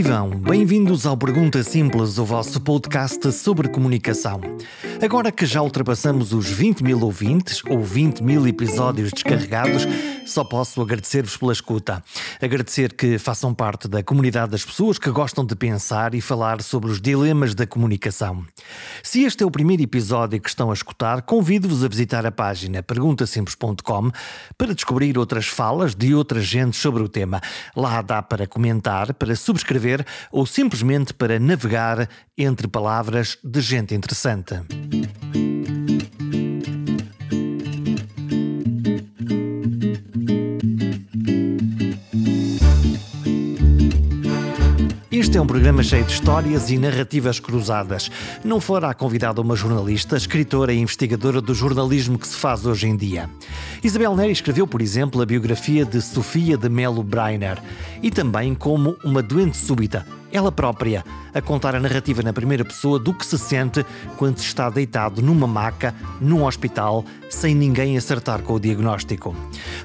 Vivam! Bem-vindos ao Pergunta Simples, o vosso podcast sobre comunicação. Agora que já ultrapassamos os 20 mil ouvintes ou 20 mil episódios descarregados, só posso agradecer-vos pela escuta. Agradecer que façam parte da comunidade das pessoas que gostam de pensar e falar sobre os dilemas da comunicação. Se este é o primeiro episódio que estão a escutar, convido-vos a visitar a página perguntasimples.com para descobrir outras falas de outras gentes sobre o tema. Lá dá para comentar, para subscrever ou simplesmente para navegar entre palavras de gente interessante. É um programa cheio de histórias e narrativas cruzadas. Não fará convidada uma jornalista, escritora e investigadora do jornalismo que se faz hoje em dia. Isabel Neri escreveu, por exemplo, a biografia de Sofia de Melo Breiner e também como uma doente súbita, ela própria, a contar a narrativa na primeira pessoa do que se sente quando se está deitado numa maca, num hospital, sem ninguém acertar com o diagnóstico.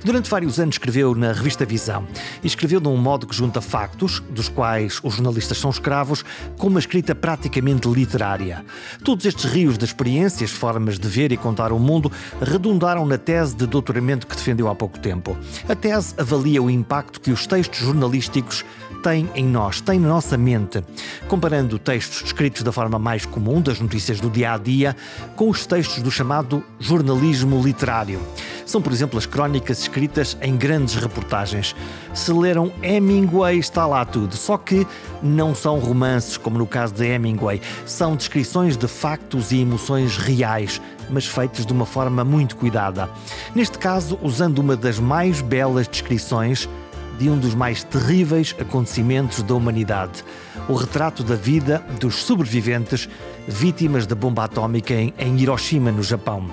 Durante vários anos escreveu na revista Visão e escreveu de um modo que junta factos, dos quais os jornalistas são escravos, com uma escrita praticamente literária. Todos estes rios de experiências, formas de ver e contar o mundo, redundaram na tese de doutoramento que defendeu há pouco tempo. A tese avalia o impacto que os textos jornalísticos têm em nós, têm na nossa mente, comparando textos escritos da forma mais comum, das notícias do dia a dia, com os textos do chamado jornalismo literário. São, por exemplo, as crónicas escritas em grandes reportagens. Se leram Hemingway, está lá tudo. Só que não são romances, como no caso de Hemingway. São descrições de factos e emoções reais, mas feitos de uma forma muito cuidada. Neste caso, usando uma das mais belas descrições de um dos mais terríveis acontecimentos da humanidade: o retrato da vida dos sobreviventes vítimas da bomba atómica em Hiroshima, no Japão.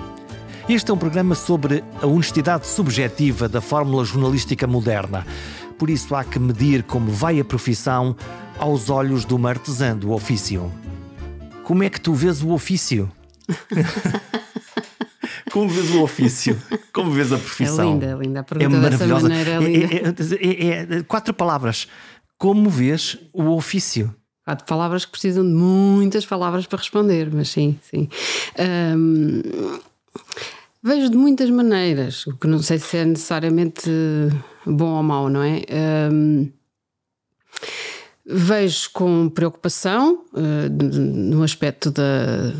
Este é um programa sobre a honestidade subjetiva da fórmula jornalística moderna. Por isso há que medir como vai a profissão aos olhos de uma artesã do ofício. Como é que tu vês o ofício? Como vês o ofício? Como vês a profissão? É linda, é linda. A pergunta é maravilhosa. Maneira, é, é, é, é, quatro palavras. Como vês o ofício? Quatro palavras que precisam de muitas palavras para responder, mas sim, sim. Vejo de muitas maneiras, o que não sei se é necessariamente bom ou mau, não é? Vejo com preocupação uh, no aspecto da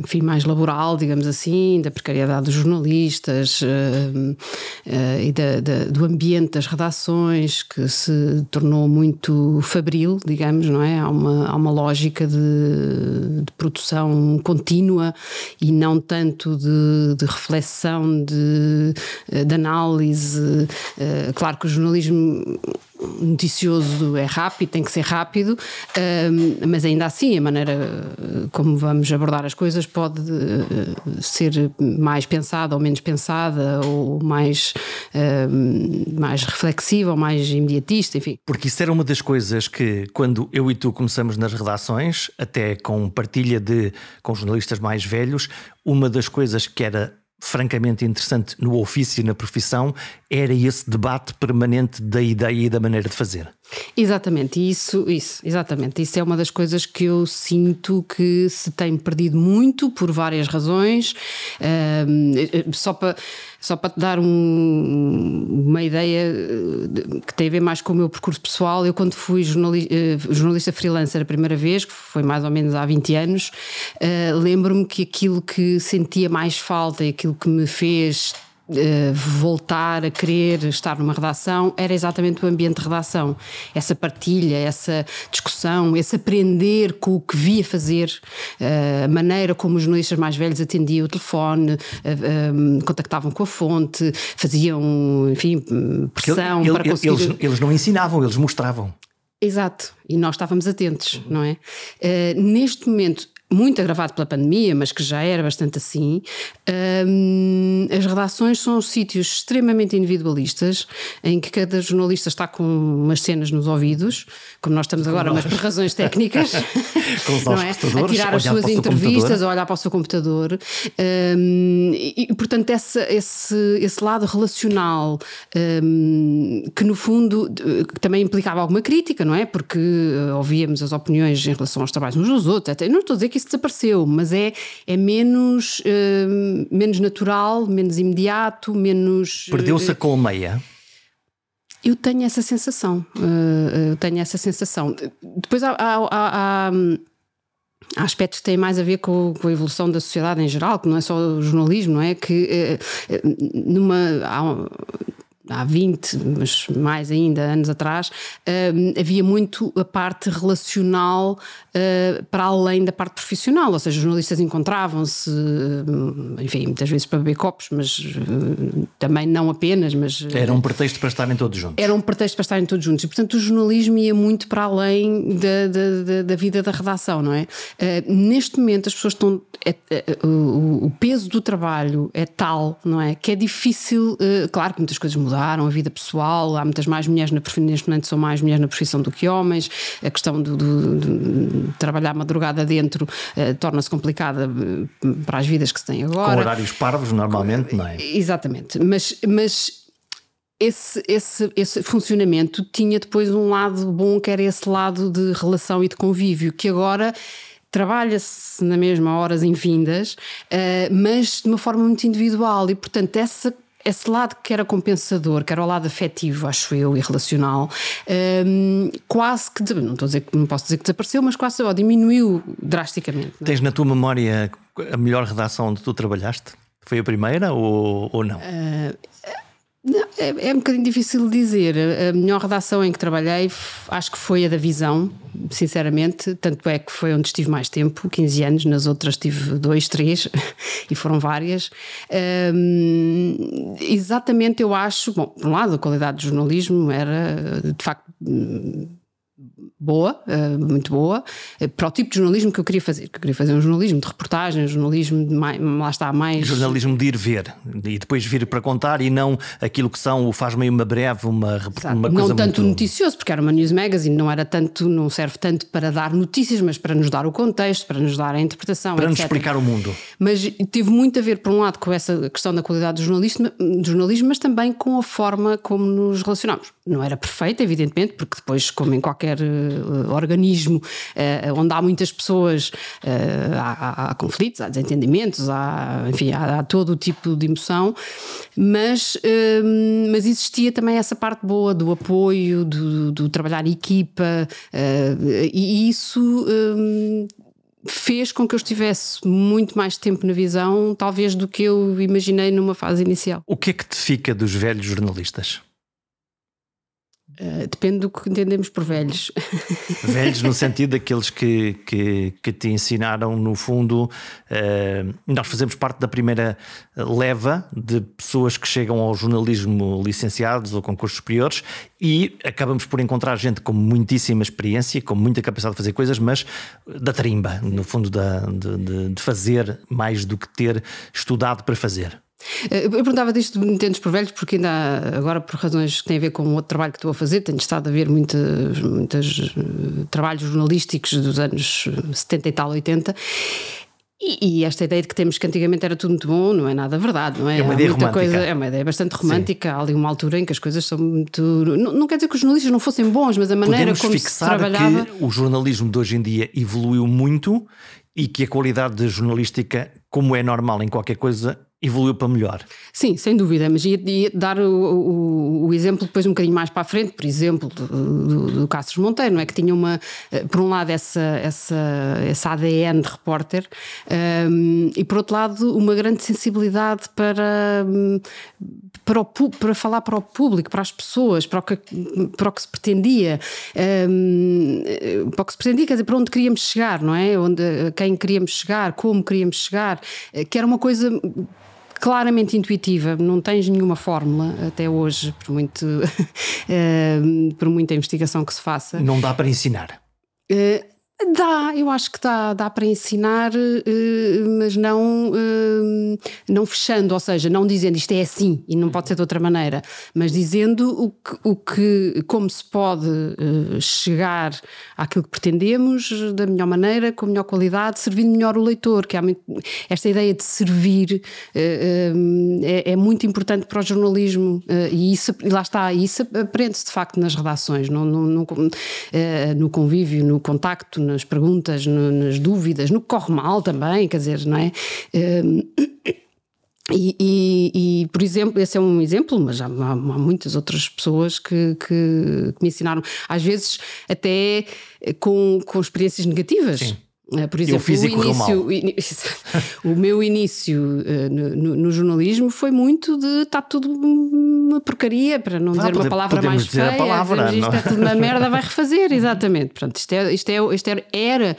enfim, mais laboral, digamos assim, da precariedade dos jornalistas uh, uh, e da, da, do ambiente das redações que se tornou muito fabril, digamos, não é? Há uma, há uma lógica de, de produção contínua e não tanto de, de reflexão, de, de análise. Claro que o jornalismo noticioso é rápido, tem que ser rápido, mas ainda assim a maneira eh, como vamos abordar as coisas pode eh, ser mais pensada ou menos pensada, ou mais, mais reflexiva ou mais imediatista, enfim. Porque isso era uma das coisas que, quando eu e tu começamos nas redações, até com partilha de com jornalistas mais velhos, uma das coisas que era francamente interessante no ofício e na profissão era esse debate permanente da ideia e da maneira de fazer. Exatamente, isso, isso, exatamente. Isso é uma das coisas que eu sinto que se tem perdido muito por várias razões. Uh, só para só para te dar um, uma ideia que tem a ver mais com o meu percurso pessoal, eu quando fui jornalista, jornalista freelancer a primeira vez, que foi mais ou menos há 20 anos, uh, lembro-me que aquilo que sentia mais falta e aquilo que me fez eh, voltar a querer estar numa redação era exatamente o ambiente de redação. Essa partilha, essa discussão, esse aprender com o que via fazer, uh, a maneira como os jornalistas mais velhos atendiam o telefone, uh, contactavam com a fonte, faziam, enfim, pressão ele, para conseguir. Eles, eles não ensinavam, eles mostravam. Exato, e nós estávamos atentos, não é? neste momento muito agravado pela pandemia, mas que já era bastante assim, um, as redações são sítios extremamente individualistas, em que cada jornalista está com umas cenas nos ouvidos, como nós estamos agora, mas por razões técnicas, não é? a tirar as suas entrevistas, a olhar para o seu computador. Um, e, e, portanto, essa, esse, esse lado relacional, um, que no fundo que também implicava alguma crítica, não é? Porque uh, ouvíamos as opiniões em relação aos trabalhos uns dos outros, até, não estou a dizer que isso desapareceu, mas é, é menos, uh, menos natural, menos imediato, menos. Perdeu-se a colmeia. Eu tenho essa sensação. Uh, eu tenho essa sensação. Depois há, há, há, há aspectos que têm mais a ver com, com, a evolução da sociedade em geral, que não é só o jornalismo, não é? Que numa. Há, há 20, mas mais ainda anos atrás, uh, havia muito a parte relacional uh, para além da parte profissional, ou seja, os jornalistas encontravam-se, uh, enfim, muitas vezes para beber copos, mas uh, também não apenas, mas... Era um pretexto para estarem todos juntos. Era um pretexto para estarem todos juntos e, portanto, o jornalismo ia muito para além da, da, da vida da redação, não é? neste momento as pessoas estão... É, é, o, o, peso do trabalho é tal, não é? Que é difícil, claro que muitas coisas mudaram, a vida pessoal, há muitas mais mulheres na profissão, neste momento são mais mulheres na profissão do que homens, a questão do, do, do trabalhar madrugada dentro uh, torna-se complicada eh, para as vidas que se têm agora. Com horários parvos, normalmente, não é? Exatamente. Mas. mas esse, esse, esse funcionamento tinha depois um lado bom, que era esse lado de relação e de convívio, que agora trabalha-se na mesma horas infindas, uh, mas de uma forma muito individual e, portanto, essa esse lado que era compensador, que era o lado afetivo, acho eu, e relacional, um, quase que, não estou a dizer não posso dizer que desapareceu, mas quase ó, diminuiu drasticamente. É? Tens na tua memória a melhor redação onde tu trabalhaste? Foi a primeira ou, ou não? Uh, é, é, um bocadinho difícil dizer. A melhor redação em que trabalhei acho que foi a da Visão, sinceramente. Tanto é que foi onde estive mais tempo 15 anos. Nas outras tive dois, três e foram várias. Um, exatamente, eu acho. Bom, por um lado, a qualidade do jornalismo era de facto boa, uh, muito boa, uh, para o tipo de jornalismo que eu queria fazer. Que eu queria fazer um jornalismo de reportagem, um jornalismo de mais, lá está mais. Jornalismo de ir ver e depois vir para contar e não aquilo que são o faz meio uma breve, uma, uma coisa Não tanto muito... noticioso, porque era uma news magazine, não era tanto, não serve tanto para dar notícias, mas para nos dar o contexto, para nos dar a interpretação. Para etc. nos explicar o mundo. Mas teve muito a ver, por um lado, com essa questão da qualidade do jornalismo, do jornalismo mas também com a forma como nos relacionamos. Não era perfeita, evidentemente, porque depois, como em qualquer uh, organismo uh, onde há muitas pessoas, uh, há, há, conflitos, há desentendimentos, há, enfim, há, há todo o tipo de emoção, mas, mas existia também essa parte boa do apoio, do, do trabalhar em equipa, e isso fez com que eu estivesse muito mais tempo na visão, talvez do que eu imaginei numa fase inicial. O que é que te fica dos velhos jornalistas? Uh, depende do que entendemos por velhos. Velhos no sentido daqueles que, que, que te ensinaram, no fundo. Uh, nós fazemos parte da primeira leva de pessoas que chegam ao jornalismo licenciados ou com cursos superiores e acabamos por encontrar gente com muitíssima experiência, com muita capacidade de fazer coisas, mas da tarimba, no fundo, da, de, de fazer mais do que ter estudado para fazer. Eh, eu perguntava disto de entendes por velhos, porque ainda há, agora, por razões que têm a ver com outro trabalho que estou a fazer, tenho estado a ver muitos muitas, uh, trabalhos jornalísticos dos anos 70 e tal, 80. E, e, esta ideia de que temos que antigamente era tudo muito bom não é nada verdade, não é? É uma ideia romântica. Coisa, é uma ideia bastante romântica. Sim. Há ali uma altura em que as coisas são muito. Não, não, quer dizer que os jornalistas não fossem bons, mas a maneira Podemos como fixar se trabalhava. que o jornalismo de hoje em dia evoluiu muito e que a qualidade da jornalística, como é normal em qualquer coisa, evoluiu para melhor. Sim, sem dúvida, mas ia, ia dar o, o, o, exemplo depois um bocadinho mais para a frente, por exemplo, do, do, do Monteiro, não é? Que tinha uma, eh, por um lado, essa, essa, essa ADN de repórter um, ehm, e por outro lado, uma grande sensibilidade para, para, o, para falar para o público, para as pessoas, para o que, para o que se pretendia, um, ehm, para o que se pretendia, quer dizer, para onde queríamos chegar, não é? Onde, quem queríamos chegar, como queríamos chegar, eh, que era uma coisa claramente intuitiva, não tens nenhuma fórmula até hoje, por, muito, uh, por muita investigação que se faça. Não dá para ensinar. Uh, Dá, eu acho que dá, dá para ensinar, eh, mas não, eh, não fechando, ou seja, não dizendo isto é assim e não pode ser de outra maneira, mas dizendo o que, o que como se pode eh, chegar àquilo que pretendemos da melhor maneira, com melhor qualidade, servindo melhor o leitor, que há muito, esta ideia de servir é, é, muito importante para o jornalismo e isso, e lá está, isso aprende-se de facto nas redações, no, no, no, no convívio, no contacto, nas perguntas, nas dúvidas, no que corre mal também, quer dizer, não é? Um, e, e, e, por exemplo, esse é um exemplo, mas há, há muitas outras pessoas que, que, que, me ensinaram, às vezes até com, com experiências negativas. Sim. Eh, por exemplo, o, início, o, o meu início uh, no, no, jornalismo foi muito de está tudo uma porcaria, para não dizer uma palavra mais feia. A palavra, isto é tudo uma merda, vai refazer, exatamente. Portanto, isto, é, isto, é, isto era, era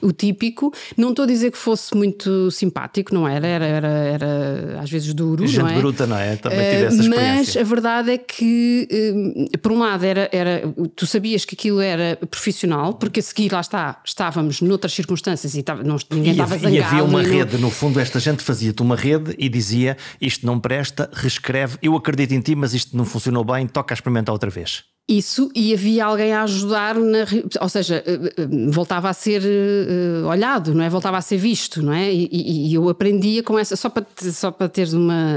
o típico. Não estou a dizer que fosse muito simpático, não era, era, era, era às vezes duro. Gente não é? bruta, não é? Também tive essa experiência. Mas a verdade é que, por um lado, era, era, tu sabias que aquilo era profissional, porque a seguir lá está, estávamos noutras circunstâncias circunstâncias e tava, não, ninguém estava zangado. E havia uma rede, no fundo, esta gente fazia-te uma rede e dizia isto não presta, reescreve, eu acredito em ti, mas isto não funcionou bem, toca a experimentar outra vez. Isso, e havia alguém a ajudar, na, ou seja, eh, eh, voltava a ser uh, olhado, não é? Voltava a ser visto, não é? E, e, eu aprendia com essa, só para, só para teres uma,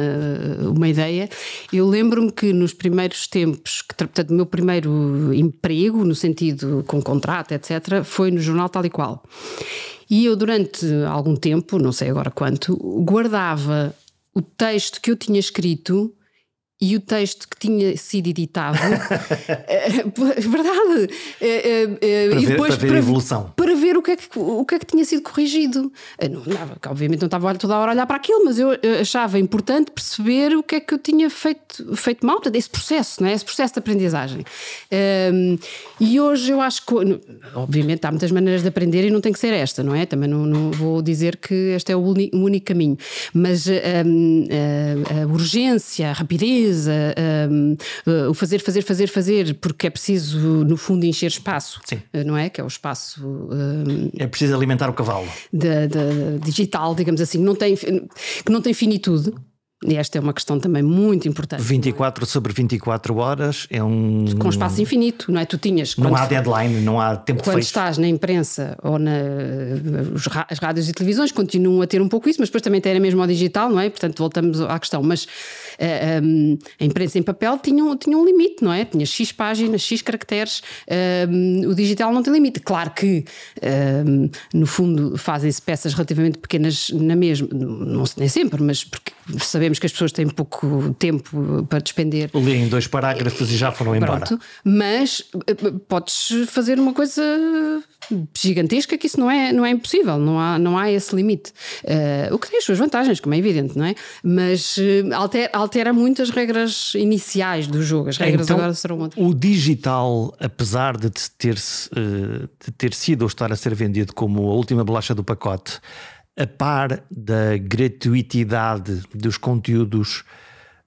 uma ideia, eu lembro-me que nos primeiros tempos, que, portanto, o meu primeiro emprego, no sentido com contrato, etc., foi no jornal tal e qual. E eu, durante algum tempo, não sei agora quanto, guardava o texto que eu tinha escrito e o texto que tinha sido editado, é, verdade, é, é, para, e ver, depois, para ver para, a evolução. Para ver o que, é que, o que é que tinha sido corrigido. Não, não, obviamente não estava toda a hora a olhar para aquilo, mas eu achava importante perceber o que é que eu tinha feito, feito mal, portanto, esse processo, não é? esse processo de aprendizagem. Um, e hoje eu acho que, obviamente, há muitas maneiras de aprender e não tem que ser esta, não é? Também não, não vou dizer que este é o, único, o único caminho, mas um, a, a urgência, a rapidez, um, uh, o fazer, fazer, fazer, fazer, porque é preciso, no fundo, encher espaço, Sim. Uh, não é? Que é o espaço. Um, é preciso alimentar o cavalo. Da, da, digital, digamos assim, não tem, que não tem finitude. E esta é uma questão também muito importante. 24 é? sobre 24 horas é um. Com espaço infinito, não é? Tu tinhas. Não há deadline, não há tempo Quando estás na imprensa ou na. As rádios e televisões continuam a ter um pouco isso, mas depois também tem mesmo ao digital, não é? Portanto, voltamos à questão. Mas a, eh, ehm, a imprensa em papel tinha, tinha um limite, não é? Tinha X páginas, X caracteres. Um, ehm, o digital não tem limite. Claro que, um, ehm, no fundo, fazem-se peças relativamente pequenas na mesma. Não nem sempre, mas porque sabemos que as pessoas têm pouco tempo para despender. Leem dois parágrafos e já foram embora. Pronto, mas eh, podes fazer uma coisa gigantesca que isso não é, não é impossível, não há, não há esse limite. Uh, o que tem as suas vantagens, como é evidente, não é? Mas uh, altera, altera muito as regras iniciais do jogo, as regras então, agora serão outras. O digital, apesar de ter, uh, de ter sido ou estar a ser vendido como a última bolacha do pacote, a par da gratuitidade dos conteúdos,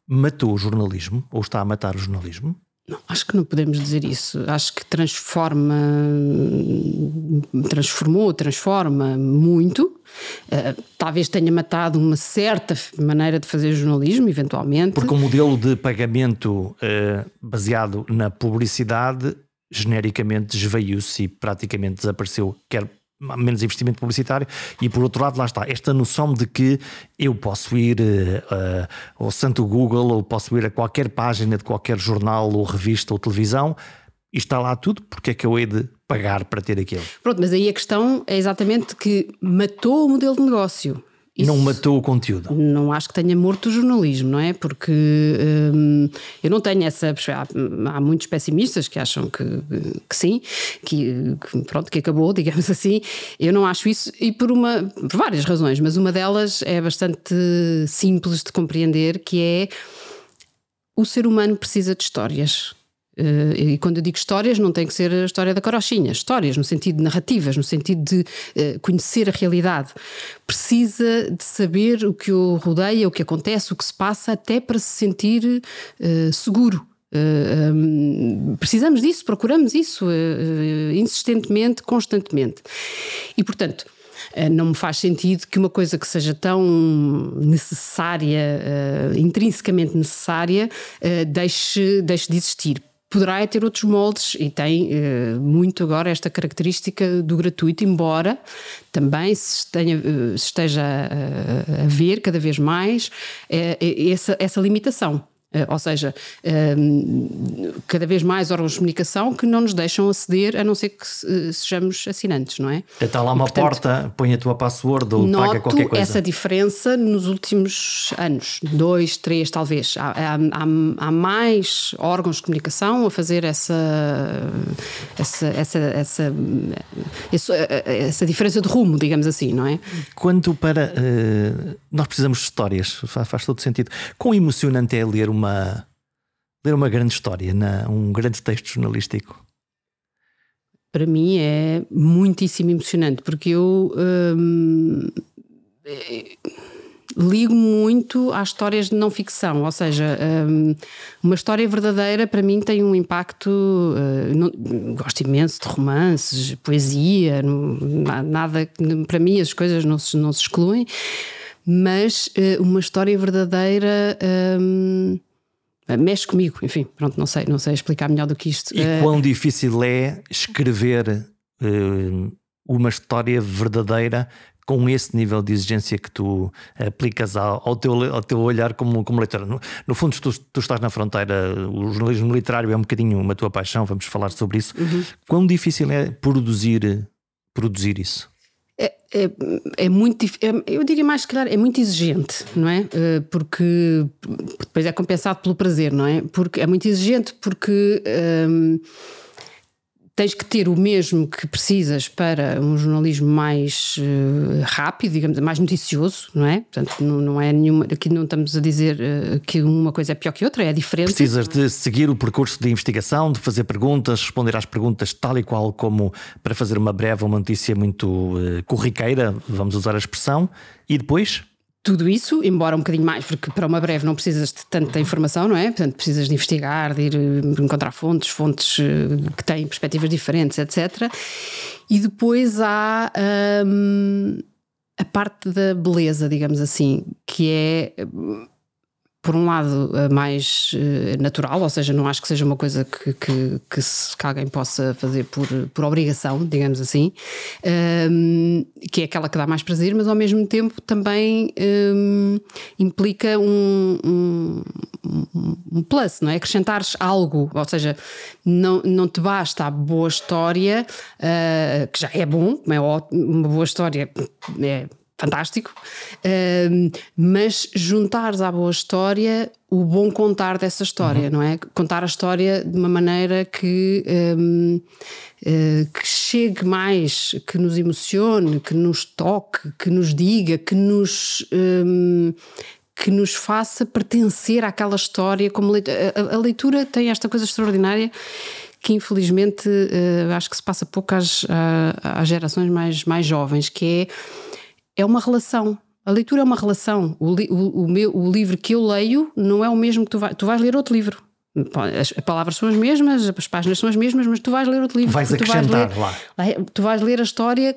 matou o jornalismo ou está a matar o jornalismo? Não, acho que não podemos dizer isso. Acho que transforma, transformou, transforma muito. Uh, talvez tenha matado uma certa maneira de fazer jornalismo, eventualmente. Porque o modelo de pagamento uh, baseado na publicidade genericamente desveio-se e praticamente desapareceu, quer menos investimento publicitário e por outro lado lá está esta noção de que eu posso ir uh, ao santo Google ou posso ir a qualquer página de qualquer jornal ou revista ou televisão e está lá tudo, porque é que eu hei de pagar para ter aquilo? Pronto, mas aí a questão é exatamente que matou o modelo de negócio isso não matou o conteúdo? Não acho que tenha morto o jornalismo, não é? Porque hum, eu não tenho essa. Há, há, muitos pessimistas que acham que, que sim, que, que, pronto, que acabou, digamos assim. Eu não acho isso e por, uma, por várias razões, mas uma delas é bastante simples de compreender, que é o ser humano precisa de histórias. Uh, e quando eu digo histórias, não tem que ser a história da carochinha, histórias no sentido de narrativas, no sentido de uh, conhecer a realidade. Precisa de saber o que o rodeia, o que acontece, o que se passa, até para se sentir uh, seguro. Uh, um, precisamos disso, procuramos isso uh, insistentemente, constantemente. E, portanto, não me faz sentido que uma coisa que seja tão necessária, intrinsecamente necessária, deixe, deixe de existir poderá ter outros moldes e tem uh, muito agora esta característica do gratuito, embora também se, tenha, uh, se esteja a, a, ver cada vez mais essa, essa limitação. Eh, ou seja, ehm, cada vez mais órgãos de comunicação que não nos deixam aceder a não ser que eh, sejamos assinantes, não é? Está lá uma e, portanto, porta, põe a tua password ou paga qualquer coisa. essa diferença nos últimos anos, dois, três talvez. Há, há, há, mais órgãos de comunicação a fazer essa, essa, essa, essa, essa, essa diferença de rumo, digamos assim, não é? Quanto para. Nós precisamos de histórias, faz, faz todo sentido. Quão emocionante é ler uma uma ler uma grande história, na, um grande texto jornalístico? Para mim é muitíssimo emocionante, porque eu hum, ligo muito às histórias de não ficção, ou seja, hum, uma história verdadeira para mim tem um impacto. Uh, não, gosto imenso de romances, poesia, não, nada. Para mim as coisas não se, não se excluem, mas uh, uma história verdadeira. Um, mexe comigo, enfim, pronto, não sei, não sei explicar melhor do que isto. E uh... quão difícil é escrever uh, uma história verdadeira com esse nível de exigência que tu aplicas ao, ao, teu, ao teu olhar como, como leitor. No, no fundo, tu, tu, estás na fronteira, o jornalismo literário é um bocadinho uma tua paixão, vamos falar sobre isso. Uhum. Quão difícil é produzir, produzir isso? É, é, é, muito é, eu diria mais claro, é muito exigente, não é? Eh, porque depois é compensado pelo prazer, não é? Porque é muito exigente porque hum, tens que ter o mesmo que precisas para um jornalismo mais uh, rápido, digamos, mais noticioso, não é? Portanto, não, não, é nenhuma. Aqui não estamos a dizer uh, que uma coisa é pior que outra, é diferente. Precisas de seguir o percurso de investigação, de fazer perguntas, responder às perguntas tal e qual como para fazer uma breve, uma notícia muito uh, corriqueira, vamos usar a expressão, e depois tudo isso, embora um bocadinho mais, porque para uma breve não precisas de tanta informação, não é? Portanto, precisas de investigar, de ir eh, encontrar fontes, fontes eh, que têm perspectivas diferentes, etc. E depois há hum, a parte da beleza, digamos assim, que é por um lado, mais uh, natural, ou seja, não acho que seja uma coisa que, que, que, se, que alguém possa fazer por, por obrigação, digamos assim, um, que é aquela que dá mais prazer, mas ao mesmo tempo também um, implica um, um, um, plus, não é? Acrescentares algo, ou seja, não, não te basta a boa história, uh, que já é bom, é uma boa história é fantástico, uh, mas juntares à boa história o bom contar dessa história, uhum. não é? Contar a história de uma maneira que, um, uh, eh, que chegue mais, que nos emocione, que nos toque, que nos diga, que nos. Um, que nos faça pertencer àquela história como leitura. A, a leitura tem esta coisa extraordinária que infelizmente uh, acho que se passa pouco às, às gerações mais, mais jovens, que é é uma relação. A leitura é uma relação. O, li, o, o, meu, o livro que eu leio não é o mesmo que tu vais. Tu vais ler outro livro. As palavras são as mesmas, as páginas são as mesmas, mas tu vais ler outro livro. Vais acrescentar vais ler, lá. Tu vais ler a história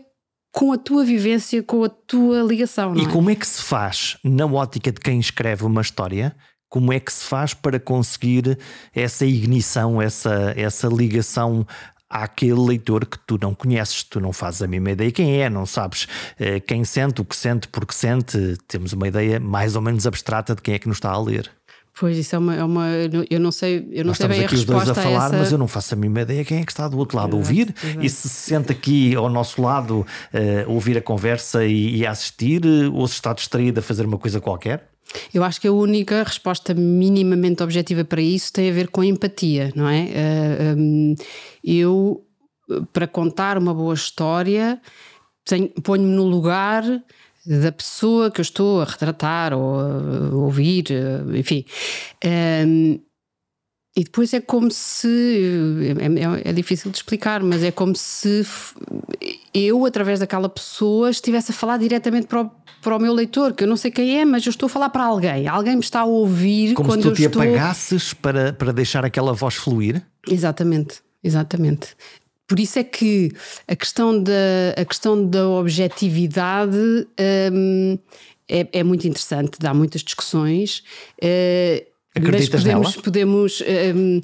com a tua vivência, com a tua ligação. e é? como é que se faz, na ótica de quem escreve uma história, como é que se faz para conseguir essa ignição, essa, essa ligação àquele leitor que tu não conheces, tu não fazes a mesma ideia quem é, não sabes uh, quem sente, o que sente, porque sente, temos uma ideia mais ou menos abstrata de quem é que nos está a ler. Pois, isso é uma, é uma. Eu não sei, eu não Nós sei bem aqui a resposta. Os dois a falar, a essa... mas eu não faço a mínima ideia quem é que está do outro lado a ouvir. Exato. E se se sente aqui ao nosso lado uh, ouvir a conversa e, e assistir, uh, ou se está distraído a fazer uma coisa qualquer? Eu acho que a única resposta minimamente objetiva para isso tem a ver com a empatia, não é? Uh, eh, um, eu, para contar uma boa história, ponho-me no lugar da pessoa que eu estou a retratar ou a ouvir, enfim. Um, e depois é como se. É, é, é, difícil de explicar, mas é como se eu, através daquela pessoa, estivesse a falar diretamente para o, para o meu leitor, que eu não sei quem é, mas eu estou a falar para alguém. Alguém me está a ouvir Como quando se tu te estou... apagasses para, para deixar aquela voz fluir? Exatamente, exatamente. Por isso é que a questão da, a questão da objetividade hum, é, é, muito interessante, dá muitas discussões. Uh, mas podemos, nela? podemos hum,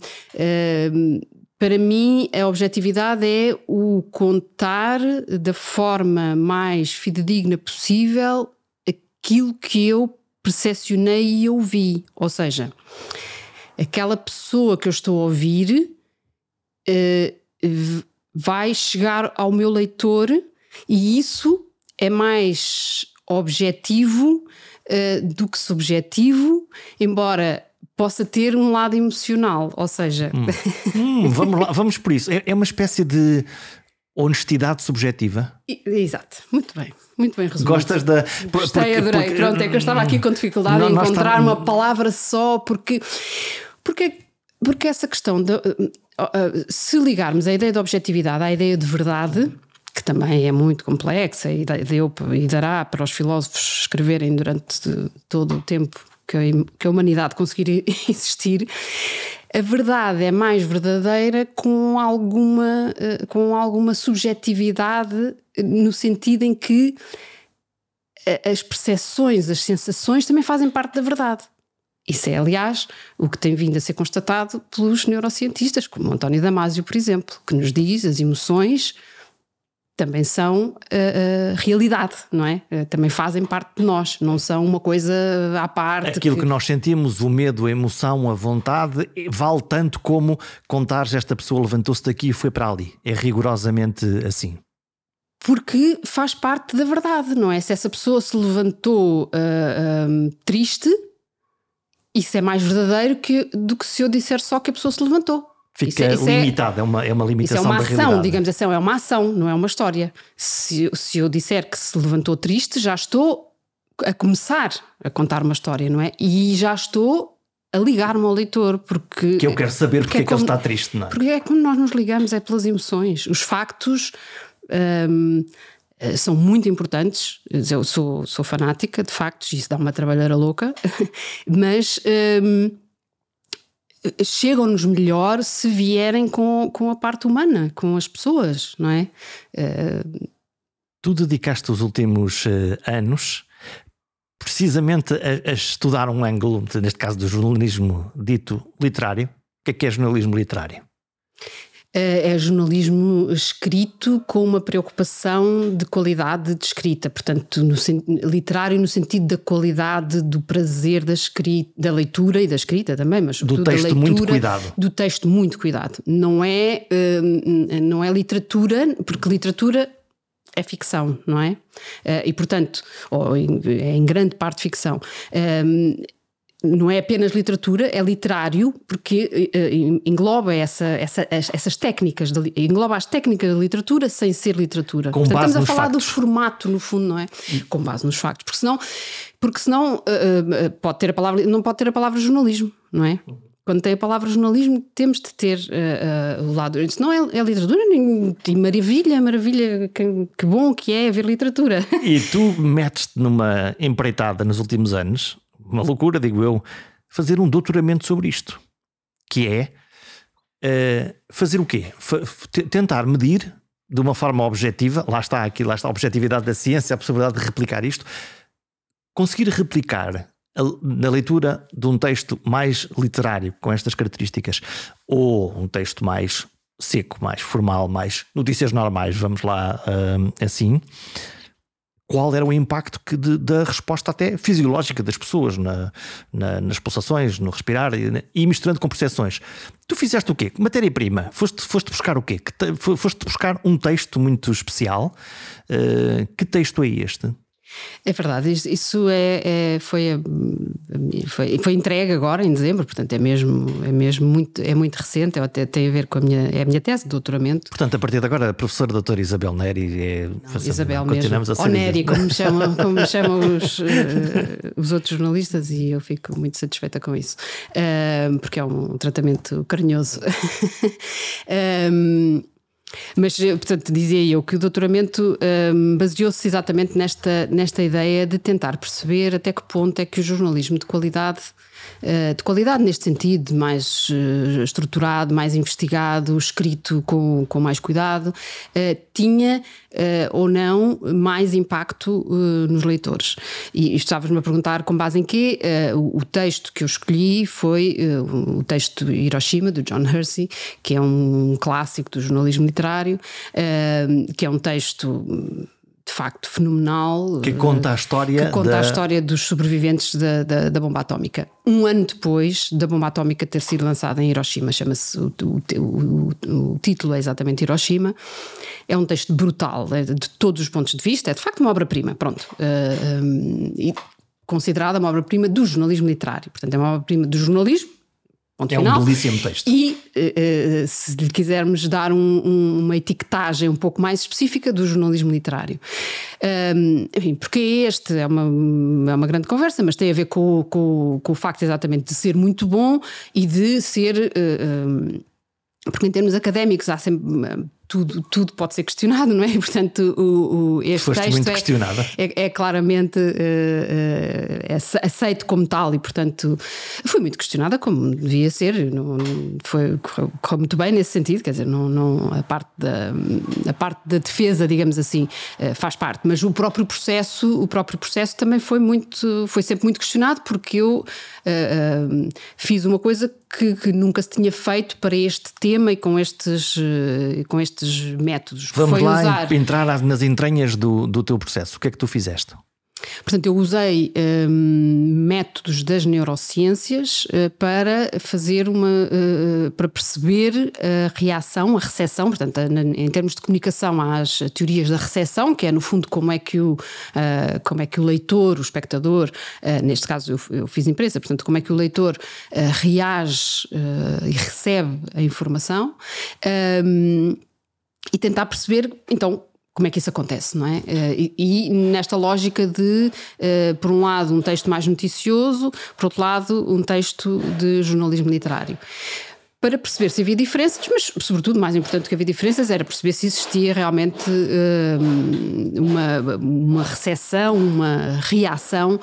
hum, para mim, a objetividade é o contar da forma mais fidedigna possível aquilo que eu percepcionei e ouvi. Ou seja, aquela pessoa que eu estou a ouvir uh, vai chegar ao meu leitor e isso é mais objetivo uh, do que subjetivo, embora possa ter um lado emocional, ou seja. Hum. Hum, vamos lá, vamos por isso. É, é, uma espécie de honestidade subjetiva. Exato, muito bem, muito bem resumido. Gostas da. Gostei, porque, adorei. Porque, Pronto, é que eu estava aqui com dificuldade não, em encontrar uma palavra só, porque. porque porque essa questão de, se ligarmos a ideia de objetividade à ideia de verdade, que também é muito complexa e deu e dará para os filósofos escreverem durante todo o tempo que a, humanidade conseguir existir, a verdade é mais verdadeira com alguma, eh, com alguma subjetividade, no sentido em que as percepções, as sensações também fazem parte da verdade. Isso é, aliás, o que tem vindo a ser constatado pelos neurocientistas, como António Damasio, por exemplo, que nos diz as emoções também são uh, realidade, não é? Uh, também fazem parte de nós, não são uma coisa à parte. Aquilo que... que... nós sentimos, o medo, a emoção, a vontade, vale tanto como contares esta pessoa levantou-se daqui e foi para ali. É rigorosamente assim. Porque faz parte da verdade, não é? Se essa pessoa se levantou triste, isso é mais verdadeiro que, do que se eu disser só que a pessoa se levantou fica isso, isso limitado, é, é, uma, é uma limitação isso é uma ação, digamos assim, é uma ação, não é uma história. Se, se eu disser que se levantou triste, já estou a começar a contar uma história, não é? E já estou a ligar-me ao leitor, porque. Que eu quero saber porque, porque é, é, que ele está triste, não é? Porque é quando nós nos ligamos, é pelas emoções. Os factos. Hum, são muito importantes. Eu sou, sou fanática de factos, isso dá uma trabalheira louca, mas hum, chegam-nos melhor se vierem com, com a parte humana, com as pessoas, não é? Uh... Tu dedicaste os últimos uh, anos precisamente a, a, estudar um ângulo, neste caso do jornalismo dito literário. O que é que é jornalismo literário? Eh, é jornalismo escrito com uma preocupação de qualidade de escrita, portanto, no, literário no sentido da qualidade do prazer da, escrita, da leitura e da escrita também, mas do texto da leitura, muito cuidado. Do texto muito cuidado. Não é, eh, não é literatura, porque literatura é ficção, não é? Eh, e portanto, ou é em grande parte ficção não é apenas literatura, é literário, porque uh, engloba essa, essa, essas técnicas, de, engloba as técnicas da literatura sem ser literatura. Com Portanto, estamos a falar factos. do formato, no fundo, não é? Com base nos factos, porque senão, porque senão uh, pode ter a palavra, não pode ter a palavra jornalismo, não é? Quando tem a palavra jornalismo, temos de ter uh, o lado. Isso não é, é literatura, e maravilha, maravilha, que, que, bom que é ver literatura. E tu metes-te numa empreitada nos últimos anos, uma loucura, digo eu, fazer um doutoramento sobre isto, que é uh, fazer o quê? F tentar medir de uma forma objetiva, lá está aqui, lá está a objetividade da ciência, a possibilidade de replicar isto, conseguir replicar a, na leitura de um texto mais literário, com estas características, ou um texto mais seco, mais formal, mais notícias normais, vamos lá uh, assim, qual era o impacto que de, da resposta até fisiológica das pessoas na, na, nas pulsações, no respirar e, e, misturando com percepções. Tu fizeste o quê? Matéria-prima? Foste, foste buscar o quê? Foste buscar um texto muito especial. Uh, que texto é este? É verdade, isso é, é foi, foi, foi entregue agora em dezembro, portanto é mesmo, é mesmo muito, é muito recente, até tem a ver com a minha, é a minha tese de doutoramento. Portanto, a partir de agora, a professora doutora Isabel Neri é. Não, Isabel continuamos mesmo. a ser. Ou Neri, como me chamam, como me chamam os, uh, os outros jornalistas, e eu fico muito satisfeita com isso, uh, porque é um tratamento carinhoso. um, Mas, eh, portanto, dizia eu que o doutoramento um, baseou-se exatamente nesta, nesta ideia de tentar perceber até que ponto é que o jornalismo de qualidade de qualidade neste sentido, mais uh, estruturado, mais investigado, escrito com, com mais cuidado, uh, tinha ou não mais impacto nos leitores. E estavas-me a perguntar com base em quê? O, texto que eu escolhi foi o texto Hiroshima, do John Hersey, que é um clássico do jornalismo literário, que é um texto de facto fenomenal. Que conta a história. Que conta da... a história dos sobreviventes da, da, da, bomba atómica. Um ano depois da bomba atómica ter sido lançada em Hiroshima, chama-se. O, o, o, o, título é exatamente Hiroshima. É um texto brutal, é de todos os pontos de vista. É de facto uma obra-prima, pronto. Uh, eh, um, e considerada uma obra-prima do jornalismo literário. Portanto, é uma obra-prima do jornalismo Ponto é final. um belíssimo texto. E uh, se lhe quisermos dar um, um, uma etiquetagem um pouco mais específica do jornalismo literário. Um, enfim, porque este é uma, é uma grande conversa, mas tem a ver com, com, com o facto exatamente de ser muito bom e de ser. Uh, porque em termos académicos há sempre tudo, tudo pode ser questionado, não é? E, portanto, o, o, este Foste texto é, é, é, claramente uh, uh, aceito como tal e, portanto, foi muito questionada como devia ser. Não, foi, correu, muito bem nesse sentido, quer dizer, não, não, a, parte da, a parte da defesa, digamos assim, uh, faz parte, mas o próprio processo, o próprio processo também foi muito, foi sempre muito questionado porque eu fiz uma coisa que, que, nunca se tinha feito para este tema e com estes, com estes estes métodos. Vamos lá usar... entrar nas entranhas do, do teu processo. O que é que tu fizeste? Portanto, eu usei um, métodos das neurociências uh, para fazer uma. Uh, para perceber a reação, a recepção, portanto, em termos de comunicação, às teorias da recepção, que é no fundo como é que o, uh, como é que o leitor, o espectador, neste caso eu, eu, fiz imprensa, portanto, como é que o leitor reage e recebe a informação. Um, e tentar perceber, então, como é que isso acontece, não é? Eh, e, e nesta lógica de, uh, por um lado, um texto mais noticioso, por outro lado, um texto de jornalismo literário. Para perceber se havia diferenças, mas, sobretudo, mais importante do que havia diferenças era perceber se existia realmente uh, uma, uma recepção, uma reação.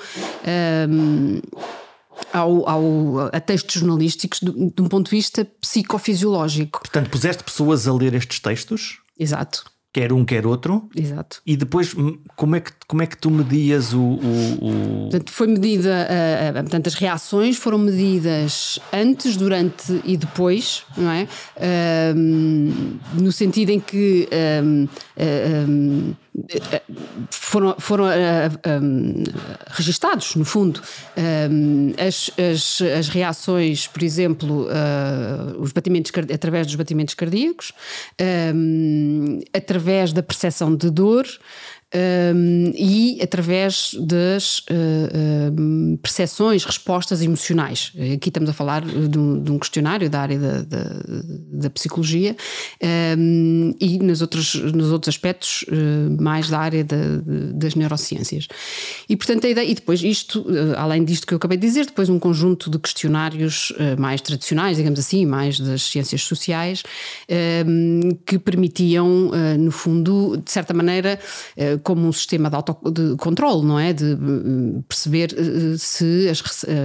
Ao, ao, a textos jornalísticos de, de um ponto de vista psicofisiológico. Portanto, puseste pessoas a ler estes textos? Exato quer um, quer outro. Exato. E depois, hum, como é que, como é que tu medias o. o, o... Portanto, foi medida. Uh, portanto, as reações foram medidas antes, durante e depois, não é? Uh, no sentido em que. Foram, foram registados, no fundo, as, as, as reações, por exemplo, os batimentos através dos batimentos cardíacos, através através da percepção de dor um, e através das uh, uh, percepções, respostas emocionais. Aqui estamos a falar de um, de um questionário da área da, da, da psicologia um, e nos outros, nos outros aspectos uh, mais da área da, das neurociências. E portanto a ideia, e depois isto, além disto que eu acabei de dizer, depois um conjunto de questionários mais tradicionais, digamos assim, mais das ciências sociais, que permitiam, no fundo, de certa maneira, como um sistema de autocontrole, não é? De hum, perceber eh, se as,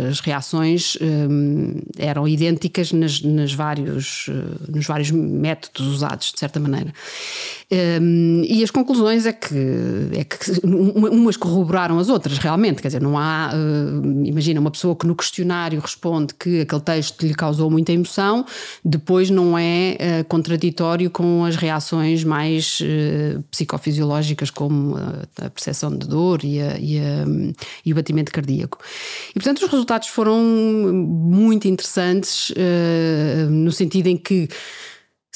as reações um, eram idênticas nas, nas vários, eh, nos vários métodos usados, de certa maneira. Um, e as conclusões é que, é que umas corroboraram as outras, realmente. Quer dizer, não há. Imagina, uma pessoa que no questionário responde que aquele texto lhe causou muita emoção, depois não é contraditório com as reações mais psicofisiológicas, como a percepção de dor e, a, e, a, e, o batimento cardíaco. E, portanto, os resultados foram muito interessantes no sentido em que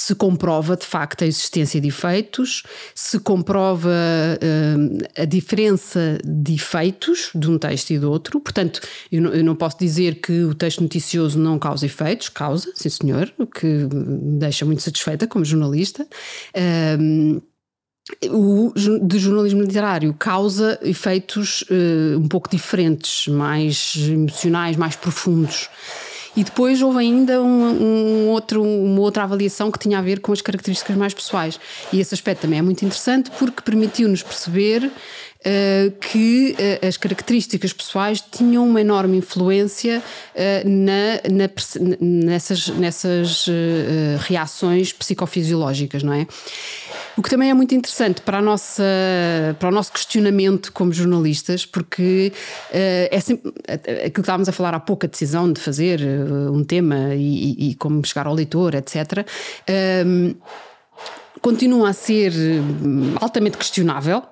se comprova de facto a existência de efeitos, se comprova uh, a diferença de efeitos de um texto e do outro. Portanto, eu não, eu não, posso dizer que o texto noticioso não causa efeitos, causa, sim senhor, o que me deixa muito satisfeita como jornalista. Uh, o de jornalismo literário causa efeitos uh, um pouco diferentes, mais emocionais, mais profundos. E depois houve ainda um, um outro, uma outra avaliação que tinha a ver com as características mais pessoais. E esse aspecto também é muito interessante porque permitiu-nos perceber Uh, que uh, as características pessoais tinham uma enorme influência uh, na, na, nessas, nessas reações psicofisiológicas, não é? O que também é muito interessante para, a nossa, para o nosso questionamento como jornalistas, porque é sempre, aquilo que estávamos a falar há pouco, a decisão de fazer um tema e, e, como chegar ao leitor, etc. continua a ser hum, altamente questionável,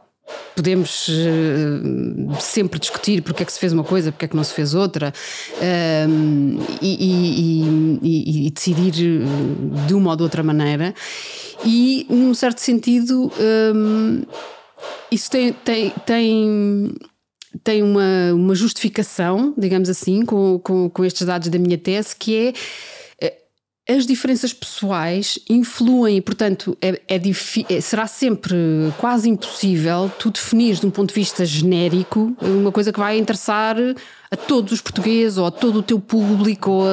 podemos uh, sempre discutir porque é que se fez uma coisa, porque é que não se fez outra uh, e, e, e, e, decidir de uma ou de outra maneira. E, num certo sentido, um, isso tem, tem, tem, tem uma, uma justificação, digamos assim, com, com, com estes dados da minha tese, que é as diferenças pessoais influem portanto, é, é, é, será sempre quase impossível tu definir de um ponto de vista genérico uma coisa que vai interessar a todos os portugueses ou a todo o teu público,